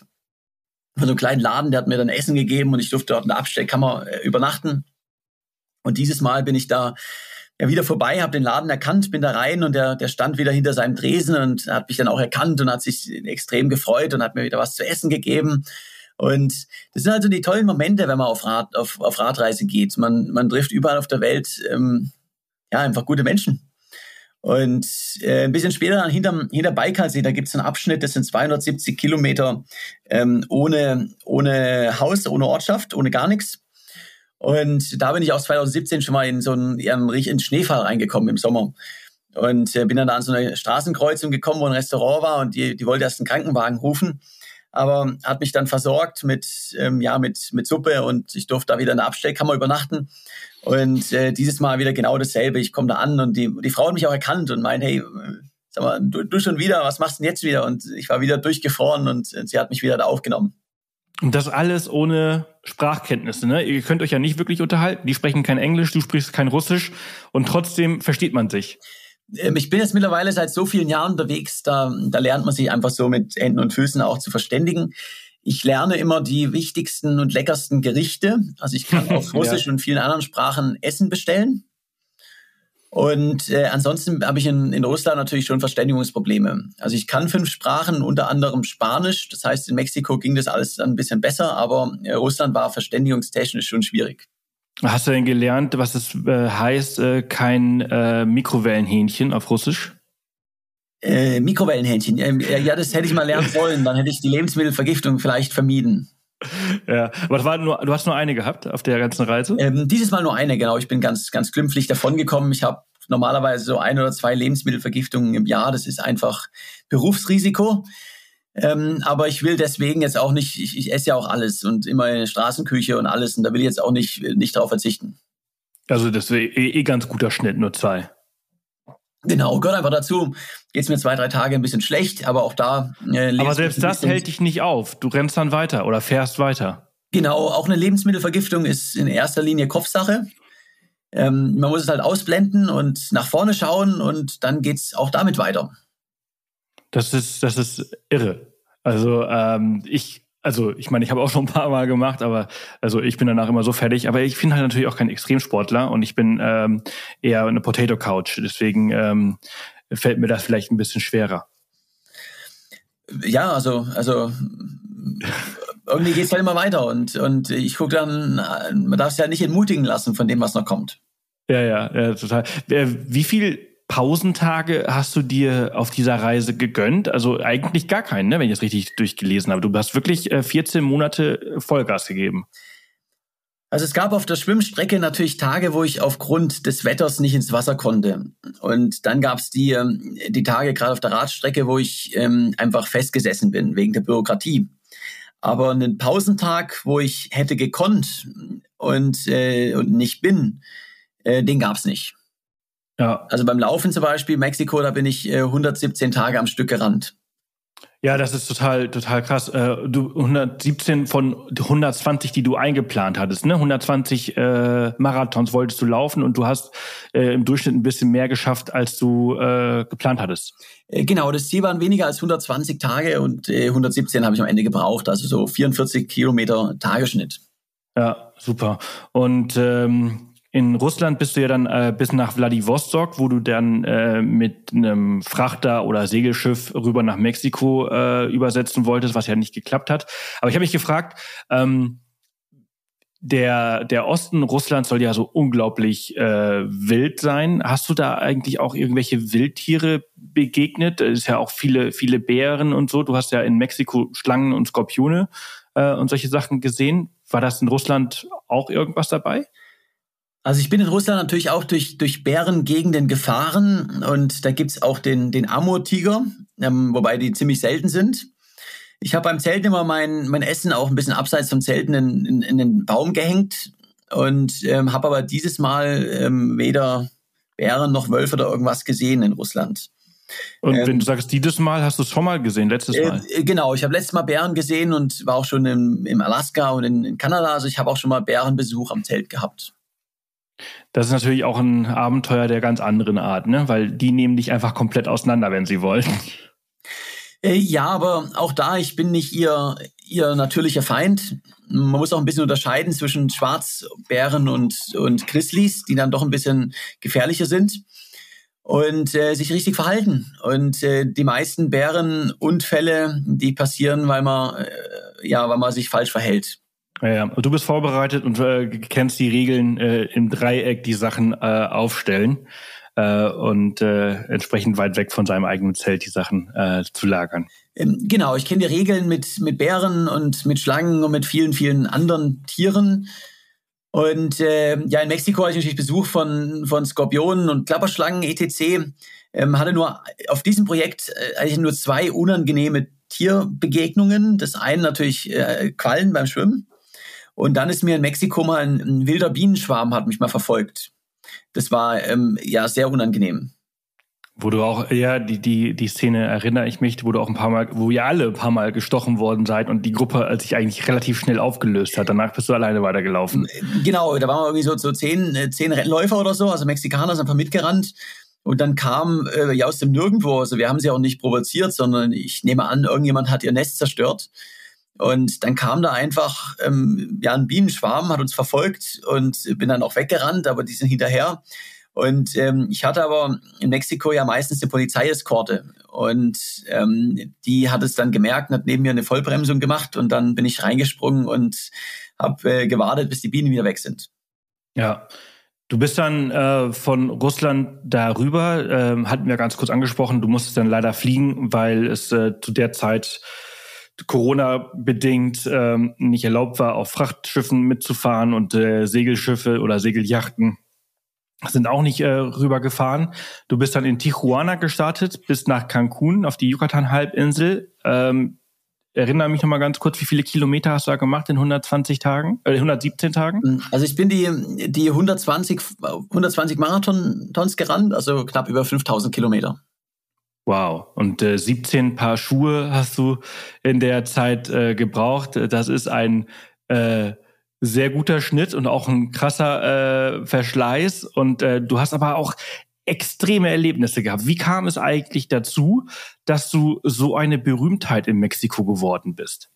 von so einem kleinen Laden, der hat mir dann Essen gegeben und ich durfte dort in der Abstellkammer äh, übernachten. Und dieses Mal bin ich da ja wieder vorbei, habe den Laden erkannt, bin da rein und der, der stand wieder hinter seinem Tresen und hat mich dann auch erkannt und hat sich extrem gefreut und hat mir wieder was zu essen gegeben. Und das sind also die tollen Momente, wenn man auf, Rad, auf, auf Radreise geht. Man, man trifft überall auf der Welt ähm, ja einfach gute Menschen. Und äh, ein bisschen später dann hinterm, hinter Baikalsee, da gibt es einen Abschnitt, das sind 270 Kilometer ähm, ohne, ohne Haus, ohne Ortschaft, ohne gar nichts. Und da bin ich auch 2017 schon mal in so einen, in Schneefall reingekommen im Sommer. Und äh, bin dann da an so eine Straßenkreuzung gekommen, wo ein Restaurant war und die, die wollte erst einen Krankenwagen rufen aber hat mich dann versorgt mit, ähm, ja, mit, mit Suppe und ich durfte da wieder in der Abstellkammer übernachten. Und äh, dieses Mal wieder genau dasselbe. Ich komme da an und die, die Frau hat mich auch erkannt und meint, hey, sag mal, du, du schon wieder, was machst du denn jetzt wieder? Und ich war wieder durchgefroren und sie hat mich wieder da aufgenommen. Und das alles ohne Sprachkenntnisse, ne? Ihr könnt euch ja nicht wirklich unterhalten. Die sprechen kein Englisch, du sprichst kein Russisch und trotzdem versteht man sich. Ähm, ich bin jetzt mittlerweile seit so vielen Jahren unterwegs, da, da lernt man sich einfach so mit Händen und Füßen auch zu verständigen. Ich lerne immer die wichtigsten und leckersten Gerichte. Also ich kann auf Russisch ja. und vielen anderen Sprachen Essen bestellen. Und äh, ansonsten habe ich in, in Russland natürlich schon Verständigungsprobleme. Also ich kann fünf Sprachen, unter anderem Spanisch. Das heißt, in Mexiko ging das alles dann ein bisschen besser, aber äh, Russland war verständigungstechnisch schon schwierig. Hast du denn gelernt, was es äh, heißt, äh, kein äh, Mikrowellenhähnchen auf Russisch? Äh, Mikrowellenhähnchen. Ähm, ja, das hätte ich mal lernen wollen. Dann hätte ich die Lebensmittelvergiftung vielleicht vermieden. Ja, aber das war nur, du hast nur eine gehabt auf der ganzen Reise? Ähm, dieses Mal nur eine, genau. Ich bin ganz, ganz glimpflich davongekommen. Ich habe normalerweise so ein oder zwei Lebensmittelvergiftungen im Jahr. Das ist einfach Berufsrisiko. Ähm, aber ich will deswegen jetzt auch nicht, ich, ich esse ja auch alles und immer in der Straßenküche und alles und da will ich jetzt auch nicht, nicht drauf verzichten. Also das wäre eh, eh ganz guter Schnitt, nur zwei. Genau, gehört einfach dazu. Geht's mir zwei, drei Tage ein bisschen schlecht, aber auch da. Äh, aber selbst das hält dich nicht auf. Du rennst dann weiter oder fährst weiter. Genau, auch eine Lebensmittelvergiftung ist in erster Linie Kopfsache. Ähm, man muss es halt ausblenden und nach vorne schauen und dann geht's auch damit weiter. Das ist, das ist irre. Also ähm, ich, also ich meine, ich habe auch schon ein paar Mal gemacht, aber also ich bin danach immer so fertig. Aber ich bin halt natürlich auch kein Extremsportler und ich bin ähm, eher eine Potato Couch. Deswegen ähm, fällt mir das vielleicht ein bisschen schwerer. Ja, also also irgendwie geht's halt immer weiter und und ich gucke dann, man darf es ja nicht entmutigen lassen von dem, was noch kommt. Ja, ja, ja total. Wie viel Pausentage hast du dir auf dieser Reise gegönnt? Also eigentlich gar keinen, ne, wenn ich das richtig durchgelesen habe. Du hast wirklich 14 äh, Monate Vollgas gegeben. Also es gab auf der Schwimmstrecke natürlich Tage, wo ich aufgrund des Wetters nicht ins Wasser konnte. Und dann gab es die, ähm, die Tage gerade auf der Radstrecke, wo ich ähm, einfach festgesessen bin wegen der Bürokratie. Aber einen Pausentag, wo ich hätte gekonnt und, äh, und nicht bin, äh, den gab es nicht. Ja. Also beim Laufen zum Beispiel, Mexiko, da bin ich äh, 117 Tage am Stück gerannt. Ja, das ist total, total krass. Äh, du 117 von 120, die du eingeplant hattest, ne? 120 äh, Marathons wolltest du laufen und du hast äh, im Durchschnitt ein bisschen mehr geschafft, als du äh, geplant hattest. Äh, genau, das Ziel waren weniger als 120 Tage und äh, 117 habe ich am Ende gebraucht, also so 44 Kilometer Tagesschnitt. Ja, super. Und ähm, in Russland bist du ja dann äh, bis nach Vladivostok, wo du dann äh, mit einem Frachter oder Segelschiff rüber nach Mexiko äh, übersetzen wolltest, was ja nicht geklappt hat. Aber ich habe mich gefragt, ähm, der, der Osten Russlands soll ja so unglaublich äh, wild sein. Hast du da eigentlich auch irgendwelche Wildtiere begegnet? Es ist ja auch viele, viele Bären und so. Du hast ja in Mexiko Schlangen und Skorpione äh, und solche Sachen gesehen. War das in Russland auch irgendwas dabei? Also ich bin in Russland natürlich auch durch, durch Bärengegenden gefahren und da gibt's auch den, den Amur-Tiger, ähm, wobei die ziemlich selten sind. Ich habe beim Zelten immer mein, mein Essen auch ein bisschen abseits vom Zelten in, in, in den Baum gehängt und ähm, habe aber dieses Mal ähm, weder Bären noch Wölfe oder irgendwas gesehen in Russland. Und wenn ähm, du sagst, dieses Mal hast du es schon mal gesehen, letztes Mal? Äh, genau, ich habe letztes Mal Bären gesehen und war auch schon im, im Alaska und in, in Kanada. Also ich habe auch schon mal Bärenbesuch am Zelt gehabt. Das ist natürlich auch ein Abenteuer der ganz anderen Art, ne? Weil die nehmen dich einfach komplett auseinander, wenn sie wollen. Äh, ja, aber auch da, ich bin nicht ihr, ihr natürlicher Feind. Man muss auch ein bisschen unterscheiden zwischen Schwarzbären und, und Grizzlies, die dann doch ein bisschen gefährlicher sind und äh, sich richtig verhalten. Und äh, die meisten Bärenunfälle, die passieren, weil man, äh, ja, weil man sich falsch verhält. Ja. Du bist vorbereitet und äh, kennst die Regeln äh, im Dreieck, die Sachen äh, aufstellen äh, und äh, entsprechend weit weg von seinem eigenen Zelt die Sachen äh, zu lagern. Ähm, genau, ich kenne die Regeln mit, mit Bären und mit Schlangen und mit vielen, vielen anderen Tieren. Und äh, ja, in Mexiko hatte ich natürlich Besuch von, von Skorpionen und Klapperschlangen, etc. Ähm, hatte nur auf diesem Projekt äh, eigentlich nur zwei unangenehme Tierbegegnungen. Das eine natürlich äh, Quallen beim Schwimmen. Und dann ist mir in Mexiko mal ein, ein wilder Bienenschwarm hat mich mal verfolgt. Das war ähm, ja sehr unangenehm. Wo du auch, ja, die, die, die Szene erinnere ich mich, wo du auch ein paar Mal, wo ihr alle ein paar Mal gestochen worden seid und die Gruppe sich eigentlich relativ schnell aufgelöst hat. Danach bist du alleine weitergelaufen. Genau, da waren wir irgendwie so, so zehn, äh, zehn Rennläufer oder so, also Mexikaner sind einfach mitgerannt. Und dann kam äh, ja aus dem Nirgendwo, also wir haben sie auch nicht provoziert, sondern ich nehme an, irgendjemand hat ihr Nest zerstört. Und dann kam da einfach ähm, ja ein Bienenschwarm, hat uns verfolgt und bin dann auch weggerannt, aber die sind hinterher. Und ähm, ich hatte aber in Mexiko ja meistens eine Polizeieskorte. Und ähm, die hat es dann gemerkt und hat neben mir eine Vollbremsung gemacht. Und dann bin ich reingesprungen und habe äh, gewartet, bis die Bienen wieder weg sind. Ja. Du bist dann äh, von Russland darüber, äh, hatten wir ganz kurz angesprochen, du musstest dann leider fliegen, weil es äh, zu der Zeit Corona-bedingt ähm, nicht erlaubt war, auf Frachtschiffen mitzufahren und äh, Segelschiffe oder Segeljachten sind auch nicht äh, rübergefahren. Du bist dann in Tijuana gestartet, bist nach Cancun auf die Yucatan-Halbinsel. Ähm, erinnere mich noch mal ganz kurz, wie viele Kilometer hast du da gemacht in 120 Tagen, äh, 117 Tagen? Also ich bin die, die 120, 120 Marathons gerannt, also knapp über 5000 Kilometer. Wow. Und äh, 17 Paar Schuhe hast du in der Zeit äh, gebraucht. Das ist ein äh, sehr guter Schnitt und auch ein krasser äh, Verschleiß. Und äh, du hast aber auch extreme Erlebnisse gehabt. Wie kam es eigentlich dazu, dass du so eine Berühmtheit in Mexiko geworden bist?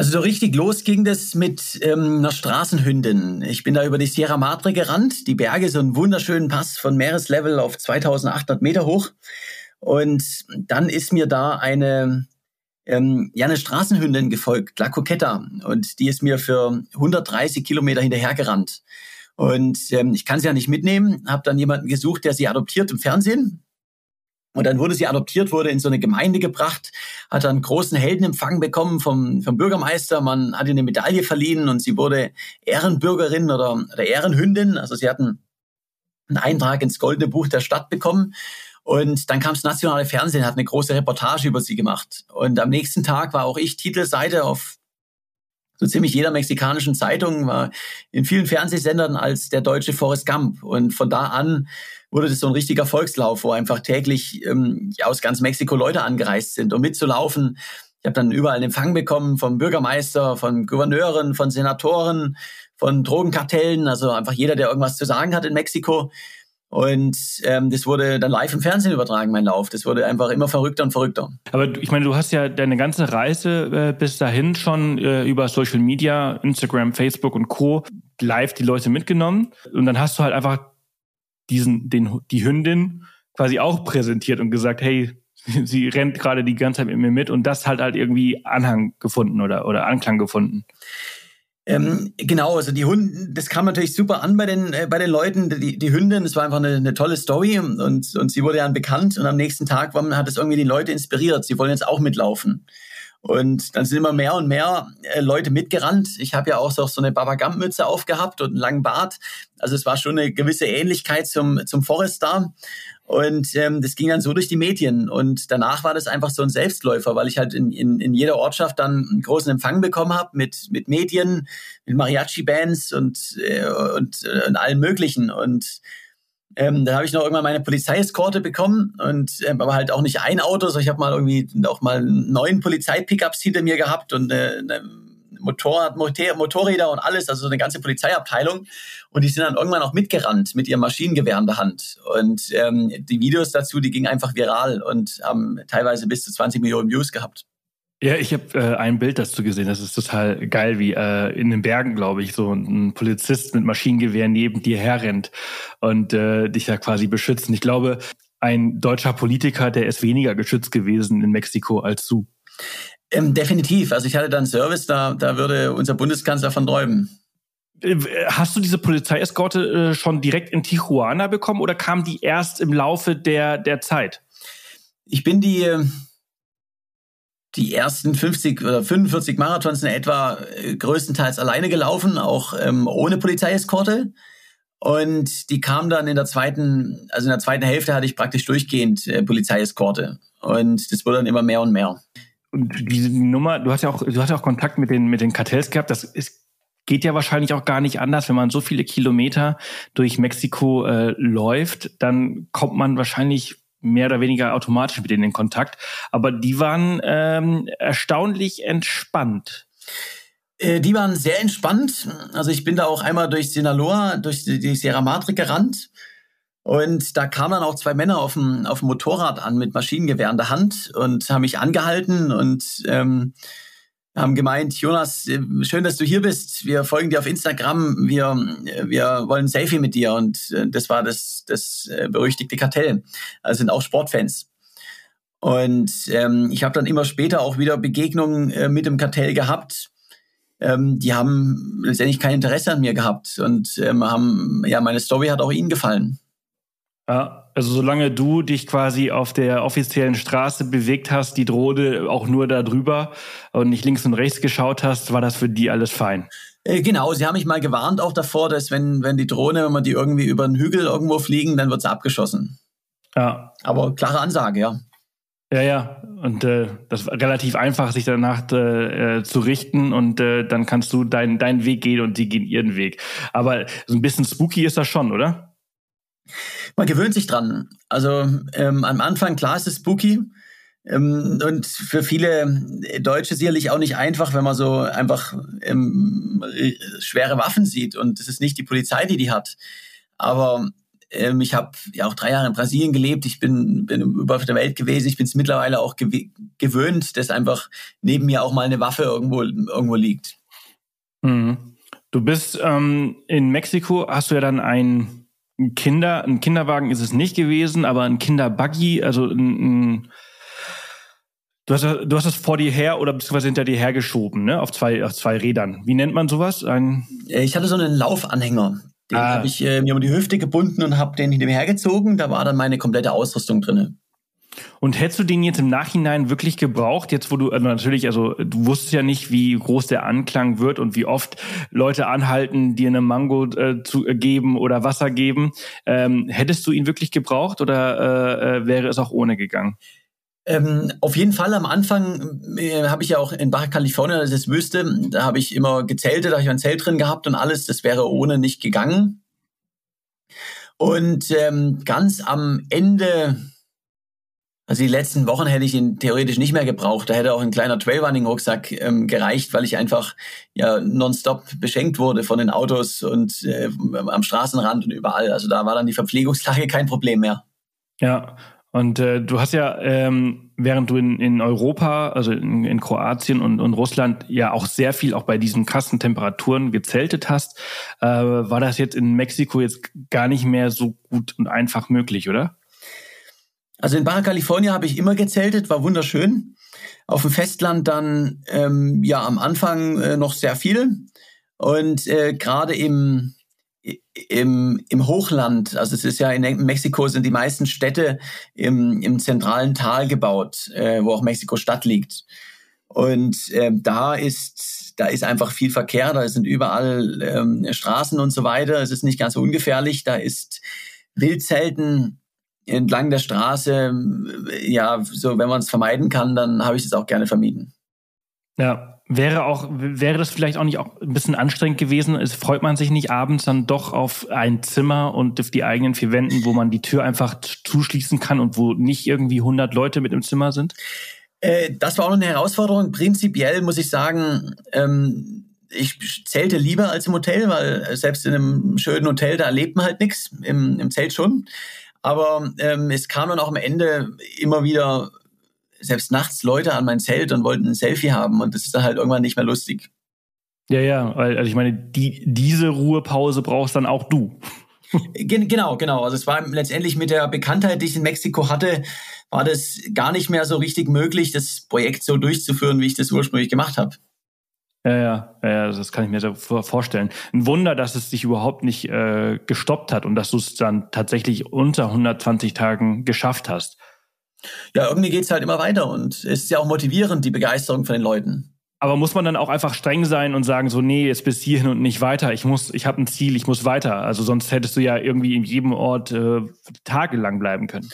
Also so richtig los ging das mit ähm, einer Straßenhündin. Ich bin da über die Sierra Madre gerannt, die Berge, so einen wunderschönen Pass von Meereslevel auf 2800 Meter hoch. Und dann ist mir da eine ähm, ja eine Straßenhündin gefolgt, La Coqueta, und die ist mir für 130 Kilometer hinterhergerannt. Und ähm, ich kann sie ja nicht mitnehmen, habe dann jemanden gesucht, der sie adoptiert im Fernsehen. Und dann wurde sie adoptiert, wurde in so eine Gemeinde gebracht, hat dann großen Heldenempfang bekommen vom, vom Bürgermeister. Man hat ihr eine Medaille verliehen und sie wurde Ehrenbürgerin oder, oder Ehrenhündin. Also sie hatten einen Eintrag ins Goldene Buch der Stadt bekommen. Und dann kam das nationale Fernsehen, hat eine große Reportage über sie gemacht. Und am nächsten Tag war auch ich Titelseite auf so ziemlich jeder mexikanischen Zeitung, war in vielen Fernsehsendern als der deutsche Forrest Gump. Und von da an wurde das so ein richtiger Volkslauf, wo einfach täglich ähm, aus ganz Mexiko Leute angereist sind, um mitzulaufen. Ich habe dann überall Empfang bekommen vom Bürgermeister, von Gouverneuren, von Senatoren, von Drogenkartellen, also einfach jeder, der irgendwas zu sagen hat in Mexiko. Und ähm, das wurde dann live im Fernsehen übertragen, mein Lauf. Das wurde einfach immer verrückter und verrückter. Aber ich meine, du hast ja deine ganze Reise äh, bis dahin schon äh, über Social Media, Instagram, Facebook und Co. live die Leute mitgenommen. Und dann hast du halt einfach diesen, den, die Hündin quasi auch präsentiert und gesagt, hey, sie rennt gerade die ganze Zeit mit mir mit und das halt halt irgendwie Anhang gefunden oder, oder Anklang gefunden. Ähm, genau, also die Hunde, das kam natürlich super an bei den, äh, bei den Leuten. Die, die Hündin, das war einfach eine, eine tolle Story und, und sie wurde ja bekannt und am nächsten Tag war, hat es irgendwie die Leute inspiriert. Sie wollen jetzt auch mitlaufen. Und dann sind immer mehr und mehr äh, Leute mitgerannt. Ich habe ja auch so, so eine Babagam-Mütze aufgehabt und einen langen Bart. Also es war schon eine gewisse Ähnlichkeit zum, zum Forest da. Und ähm, das ging dann so durch die Medien. Und danach war das einfach so ein Selbstläufer, weil ich halt in, in, in jeder Ortschaft dann einen großen Empfang bekommen habe mit, mit Medien, mit Mariachi-Bands und, äh, und, äh, und allem Möglichen. Und ähm, da habe ich noch irgendwann meine Polizeieskorte bekommen und ähm, aber halt auch nicht ein Auto, sondern ich habe mal irgendwie auch mal neun Polizeipickups hinter mir gehabt und eine, eine Motorrad, Motorräder und alles, also so eine ganze Polizeiabteilung. Und die sind dann irgendwann auch mitgerannt mit ihrem Maschinengewehr in der Hand. Und ähm, die Videos dazu, die gingen einfach viral und haben teilweise bis zu 20 Millionen Views gehabt. Ja, ich habe äh, ein Bild dazu gesehen. Das ist total geil, wie äh, in den Bergen, glaube ich, so ein Polizist mit Maschinengewehr neben dir herrennt und äh, dich da quasi beschützt. Und ich glaube, ein deutscher Politiker, der ist weniger geschützt gewesen in Mexiko als du. Ähm, definitiv. Also ich hatte dann Service, da, da würde unser Bundeskanzler von träumen. Äh, hast du diese Polizeieskorte äh, schon direkt in Tijuana bekommen oder kam die erst im Laufe der, der Zeit? Ich bin die, die ersten 50 oder 45 Marathons in etwa äh, größtenteils alleine gelaufen, auch ähm, ohne Polizeieskorte. Und die kam dann in der zweiten, also in der zweiten Hälfte hatte ich praktisch durchgehend äh, Polizeieskorte. Und das wurde dann immer mehr und mehr. Und diese Nummer, du hast ja auch, du hast ja auch Kontakt mit den, mit den Kartells gehabt. Das ist, geht ja wahrscheinlich auch gar nicht anders, wenn man so viele Kilometer durch Mexiko äh, läuft, dann kommt man wahrscheinlich mehr oder weniger automatisch mit denen in Kontakt. Aber die waren ähm, erstaunlich entspannt. Äh, die waren sehr entspannt. Also ich bin da auch einmal durch Sinaloa, durch die, Sierra Madre gerannt. Und da kamen dann auch zwei Männer auf dem, auf dem Motorrad an mit Maschinengewehr in der Hand und haben mich angehalten und ähm, haben gemeint, Jonas, äh, schön, dass du hier bist. Wir folgen dir auf Instagram. Wir, wir wollen ein Selfie mit dir. Und äh, das war das, das berüchtigte Kartell. Also sind auch Sportfans. Und ähm, ich habe dann immer später auch wieder Begegnungen äh, mit dem Kartell gehabt ähm, die haben letztendlich kein Interesse an mir gehabt und ähm, haben, ja, meine Story hat auch ihnen gefallen. Ja, also solange du dich quasi auf der offiziellen Straße bewegt hast, die Drohne auch nur da drüber und nicht links und rechts geschaut hast, war das für die alles fein. Äh, genau, sie haben mich mal gewarnt auch davor, dass wenn, wenn die Drohne, wenn man die irgendwie über einen Hügel irgendwo fliegen, dann wird sie abgeschossen. Ja. Aber klare Ansage, ja. Ja, ja. Und äh, das war relativ einfach, sich danach äh, zu richten und äh, dann kannst du deinen deinen Weg gehen und die gehen ihren Weg. Aber so ein bisschen spooky ist das schon, oder? Man gewöhnt sich dran. Also ähm, am Anfang, klar ist es spooky. Ähm, und für viele Deutsche sicherlich auch nicht einfach, wenn man so einfach ähm, schwere Waffen sieht. Und es ist nicht die Polizei, die die hat. Aber ähm, ich habe ja auch drei Jahre in Brasilien gelebt. Ich bin, bin über der Welt gewesen. Ich bin es mittlerweile auch gew gewöhnt, dass einfach neben mir auch mal eine Waffe irgendwo, irgendwo liegt. Mhm. Du bist ähm, in Mexiko, hast du ja dann ein Kinder, ein Kinderwagen ist es nicht gewesen, aber ein Kinderbuggy, also ein, ein Du hast, du hast es vor dir her oder beziehungsweise hinter dir hergeschoben, ne? Auf zwei, auf zwei Rädern. Wie nennt man sowas? Ein ich hatte so einen Laufanhänger. Den ah. habe ich äh, mir um die Hüfte gebunden und habe den hinter mir hergezogen. Da war dann meine komplette Ausrüstung drinne. Und hättest du den jetzt im Nachhinein wirklich gebraucht, jetzt wo du also natürlich, also du wusstest ja nicht, wie groß der Anklang wird und wie oft Leute anhalten, dir eine Mango äh, zu äh, geben oder Wasser geben. Ähm, hättest du ihn wirklich gebraucht oder äh, äh wäre es auch ohne gegangen? Ähm, auf jeden Fall am Anfang äh, habe ich ja auch in Baja California, das ist Wüste, da habe ich immer gezeltet, da habe ich ein Zelt drin gehabt und alles, das wäre ohne nicht gegangen. Und ähm, ganz am Ende, also die letzten Wochen hätte ich ihn theoretisch nicht mehr gebraucht. Da hätte auch ein kleiner Trailrunning-Rucksack ähm, gereicht, weil ich einfach ja nonstop beschenkt wurde von den Autos und äh, am Straßenrand und überall. Also da war dann die Verpflegungslage kein Problem mehr. Ja, und äh, du hast ja, ähm, während du in, in Europa, also in, in Kroatien und, und Russland ja auch sehr viel auch bei diesen krassen Temperaturen gezeltet hast, äh, war das jetzt in Mexiko jetzt gar nicht mehr so gut und einfach möglich, oder? Also in Baja California habe ich immer gezeltet, war wunderschön. Auf dem Festland dann ähm, ja am Anfang äh, noch sehr viel. Und äh, gerade im im, im Hochland, also es ist ja in Mexiko sind die meisten Städte im, im zentralen Tal gebaut, äh, wo auch Mexiko Stadt liegt. Und äh, da ist da ist einfach viel Verkehr, da sind überall ähm, Straßen und so weiter. Es ist nicht ganz so ungefährlich. Da ist Wildzelten entlang der Straße. Ja, so wenn man es vermeiden kann, dann habe ich es auch gerne vermieden. Ja, Wäre auch, wäre das vielleicht auch nicht auch ein bisschen anstrengend gewesen? Es freut man sich nicht abends dann doch auf ein Zimmer und auf die eigenen vier Wänden, wo man die Tür einfach zuschließen kann und wo nicht irgendwie 100 Leute mit im Zimmer sind? Äh, das war auch eine Herausforderung. Prinzipiell muss ich sagen, ähm, ich zelte lieber als im Hotel, weil selbst in einem schönen Hotel, da erlebt man halt nichts, im, im Zelt schon. Aber ähm, es kam dann auch am Ende immer wieder selbst nachts Leute an mein Zelt und wollten ein Selfie haben und das ist dann halt irgendwann nicht mehr lustig. Ja, ja, weil also ich meine, die, diese Ruhepause brauchst dann auch du. genau, genau. Also es war letztendlich mit der Bekanntheit, die ich in Mexiko hatte, war das gar nicht mehr so richtig möglich, das Projekt so durchzuführen, wie ich das ursprünglich gemacht habe. Ja, ja, ja, das kann ich mir so vorstellen. Ein Wunder, dass es dich überhaupt nicht äh, gestoppt hat und dass du es dann tatsächlich unter 120 Tagen geschafft hast. Ja, irgendwie geht's halt immer weiter und es ist ja auch motivierend, die Begeisterung von den Leuten. Aber muss man dann auch einfach streng sein und sagen, so, nee, jetzt bis hierhin und nicht weiter. Ich muss, ich habe ein Ziel, ich muss weiter. Also sonst hättest du ja irgendwie in jedem Ort äh, tagelang bleiben können.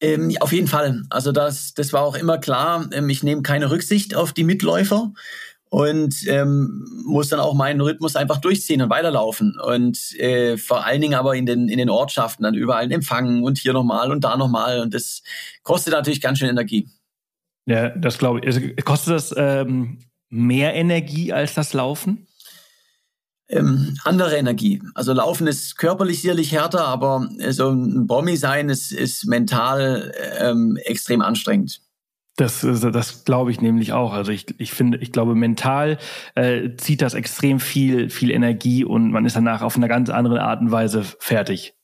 Ähm, auf jeden Fall. Also das, das war auch immer klar. Ähm, ich nehme keine Rücksicht auf die Mitläufer und ähm, muss dann auch meinen Rhythmus einfach durchziehen und weiterlaufen und äh, vor allen Dingen aber in den in den Ortschaften dann überall empfangen und hier nochmal und da nochmal und das kostet natürlich ganz schön Energie. Ja, das glaube ich. Also, kostet das ähm, mehr Energie als das Laufen? Ähm, andere Energie. Also Laufen ist körperlich sicherlich härter, aber so ein Bommi sein ist, ist mental ähm, extrem anstrengend. Das, das glaube ich nämlich auch. Also ich, ich finde, ich glaube, mental äh, zieht das extrem viel, viel Energie und man ist danach auf eine ganz andere Art und Weise fertig.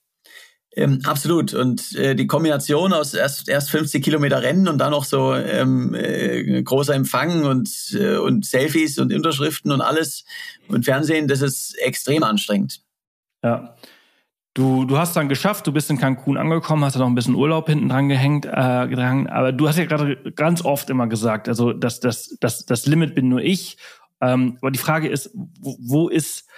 Ähm, absolut. Und äh, die Kombination aus erst, erst 50 Kilometer Rennen und dann noch so ähm, äh, großer Empfang und, äh, und Selfies und Unterschriften und alles und Fernsehen, das ist extrem anstrengend. Ja. Du, du hast dann geschafft, du bist in Cancun angekommen, hast da noch ein bisschen Urlaub hinten dran gehängt, äh, dran, aber du hast ja gerade ganz oft immer gesagt, also das, das, das, das Limit bin nur ich. Ähm, aber die Frage ist, wo, wo ist,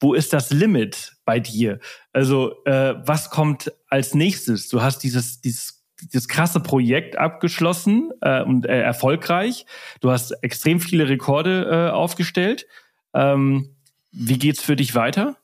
wo ist das Limit bei dir? Also äh, was kommt als nächstes? Du hast dieses, dieses, dieses krasse Projekt abgeschlossen äh, und äh, erfolgreich. Du hast extrem viele Rekorde äh, aufgestellt. Ähm, wie geht's für dich weiter?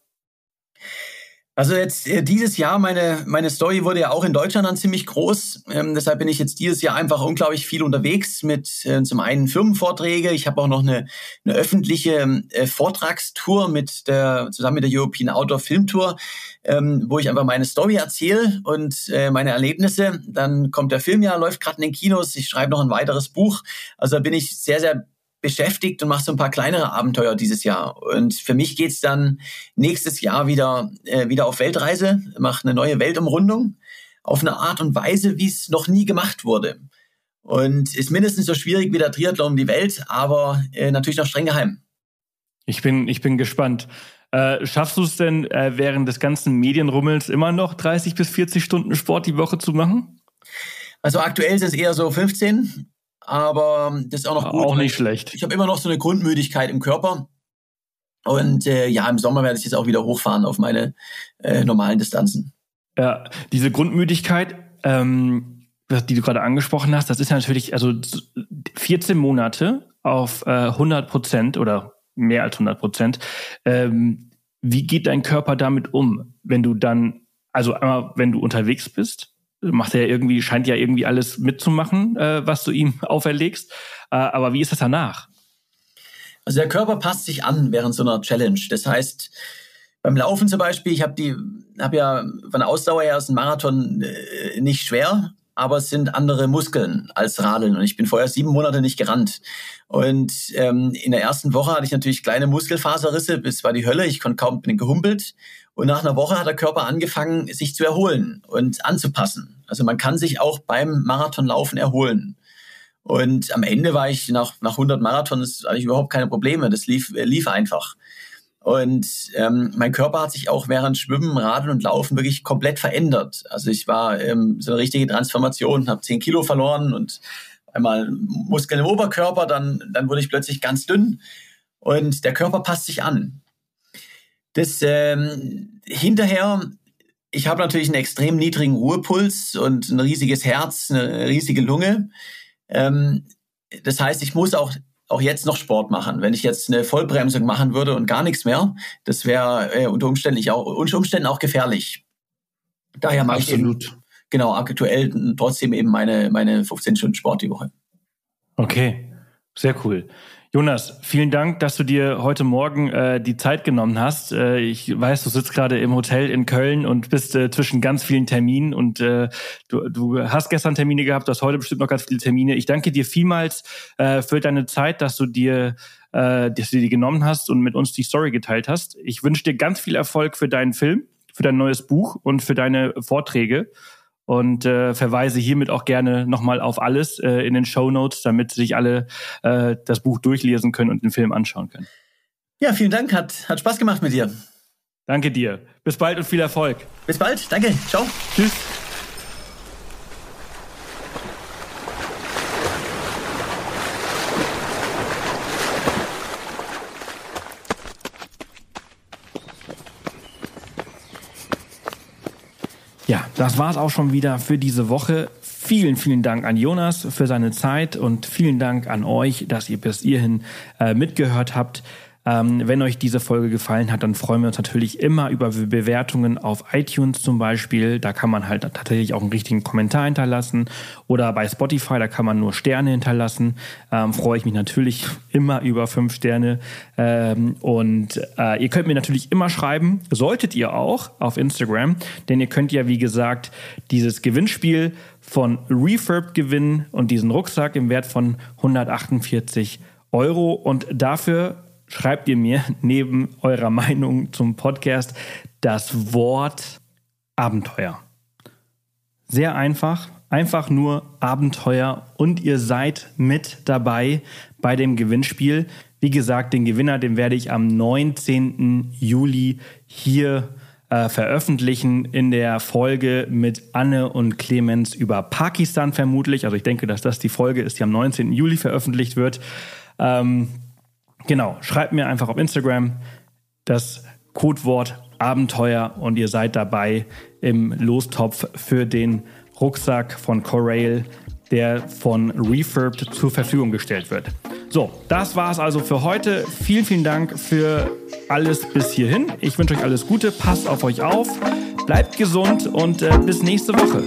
Also jetzt äh, dieses Jahr, meine, meine Story wurde ja auch in Deutschland dann ziemlich groß. Ähm, deshalb bin ich jetzt dieses Jahr einfach unglaublich viel unterwegs mit äh, zum einen Firmenvorträge. Ich habe auch noch eine, eine öffentliche äh, Vortragstour mit der, zusammen mit der European Outdoor Film Tour, ähm, wo ich einfach meine Story erzähle und äh, meine Erlebnisse. Dann kommt der Film ja, läuft gerade in den Kinos. Ich schreibe noch ein weiteres Buch. Also da bin ich sehr, sehr beschäftigt und mache so ein paar kleinere Abenteuer dieses Jahr. Und für mich geht's dann nächstes Jahr wieder, äh, wieder auf Weltreise, mache eine neue Weltumrundung auf eine Art und Weise, wie es noch nie gemacht wurde. Und ist mindestens so schwierig wie der Triathlon um die Welt, aber äh, natürlich noch streng geheim. Ich bin, ich bin gespannt. Äh, schaffst du es denn äh, während des ganzen Medienrummels immer noch 30 bis 40 Stunden Sport die Woche zu machen? Also aktuell sind es eher so 15 aber das ist auch noch gut. Auch nicht schlecht. Ich habe immer noch so eine Grundmüdigkeit im Körper. Und äh, ja, im Sommer werde ich jetzt auch wieder hochfahren auf meine äh, normalen Distanzen. Ja, diese Grundmüdigkeit, ähm, die du gerade angesprochen hast, das ist ja natürlich, also 14 Monate auf äh, 100 Prozent oder mehr als 100 Prozent. Ähm, wie geht dein Körper damit um, wenn du dann, also einmal, wenn du unterwegs bist macht er irgendwie, scheint ja irgendwie alles mitzumachen, äh, was du ihm auferlegst. Äh, aber wie ist das danach? Also der Körper passt sich an während so einer Challenge. Das heißt, beim Laufen zum Beispiel, ich habe die, habe ja von der Ausdauer her ist ein Marathon äh, nicht schwer, aber es sind andere Muskeln als Radeln. Und ich bin vorher sieben Monate nicht gerannt. Und ähm, in der ersten Woche hatte ich natürlich kleine Muskelfaserrisse, es war die Hölle, ich konnte kaum bin gehumpelt. Und nach einer Woche hat der Körper angefangen, sich zu erholen und anzupassen. Also man kann sich auch beim Marathonlaufen erholen. Und am Ende war ich nach, nach 100 Marathons hatte ich überhaupt keine Probleme. Das lief, lief einfach. Und ähm, mein Körper hat sich auch während Schwimmen, Radeln und Laufen wirklich komplett verändert. Also ich war ähm, so eine richtige Transformation, habe 10 Kilo verloren und einmal Muskeln im Oberkörper, dann, dann wurde ich plötzlich ganz dünn. Und der Körper passt sich an. Das ähm, hinterher, ich habe natürlich einen extrem niedrigen Ruhepuls und ein riesiges Herz, eine riesige Lunge. Ähm, das heißt, ich muss auch auch jetzt noch Sport machen. Wenn ich jetzt eine Vollbremsung machen würde und gar nichts mehr, das wäre äh, unter Umständen auch unter Umständen auch gefährlich. Daher mache ich eben, genau aktuell trotzdem eben meine meine 15 Stunden Sport die Woche. Okay, sehr cool. Jonas, vielen Dank, dass du dir heute Morgen äh, die Zeit genommen hast. Äh, ich weiß, du sitzt gerade im Hotel in Köln und bist äh, zwischen ganz vielen Terminen und äh, du, du hast gestern Termine gehabt, du hast heute bestimmt noch ganz viele Termine. Ich danke dir vielmals äh, für deine Zeit, dass du dir äh, dass du die genommen hast und mit uns die Story geteilt hast. Ich wünsche dir ganz viel Erfolg für deinen Film, für dein neues Buch und für deine Vorträge und äh, verweise hiermit auch gerne nochmal auf alles äh, in den Show Notes, damit sich alle äh, das Buch durchlesen können und den Film anschauen können. Ja, vielen Dank, hat, hat Spaß gemacht mit dir. Danke dir. Bis bald und viel Erfolg. Bis bald, danke. Ciao. Tschüss. Ja, das war es auch schon wieder für diese Woche. Vielen, vielen Dank an Jonas für seine Zeit und vielen Dank an euch, dass ihr bis hierhin äh, mitgehört habt. Ähm, wenn euch diese Folge gefallen hat, dann freuen wir uns natürlich immer über Bewertungen auf iTunes zum Beispiel. Da kann man halt tatsächlich auch einen richtigen Kommentar hinterlassen. Oder bei Spotify, da kann man nur Sterne hinterlassen. Ähm, freue ich mich natürlich immer über fünf Sterne. Ähm, und äh, ihr könnt mir natürlich immer schreiben, solltet ihr auch auf Instagram, denn ihr könnt ja, wie gesagt, dieses Gewinnspiel von Refurb gewinnen und diesen Rucksack im Wert von 148 Euro. Und dafür schreibt ihr mir neben eurer Meinung zum Podcast das Wort Abenteuer. Sehr einfach, einfach nur Abenteuer und ihr seid mit dabei bei dem Gewinnspiel. Wie gesagt, den Gewinner, den werde ich am 19. Juli hier äh, veröffentlichen in der Folge mit Anne und Clemens über Pakistan vermutlich. Also ich denke, dass das die Folge ist, die am 19. Juli veröffentlicht wird. Ähm, Genau, schreibt mir einfach auf Instagram das Codewort Abenteuer und ihr seid dabei im Lostopf für den Rucksack von Corail, der von Refurbed zur Verfügung gestellt wird. So, das war es also für heute. Vielen, vielen Dank für alles bis hierhin. Ich wünsche euch alles Gute, passt auf euch auf, bleibt gesund und äh, bis nächste Woche.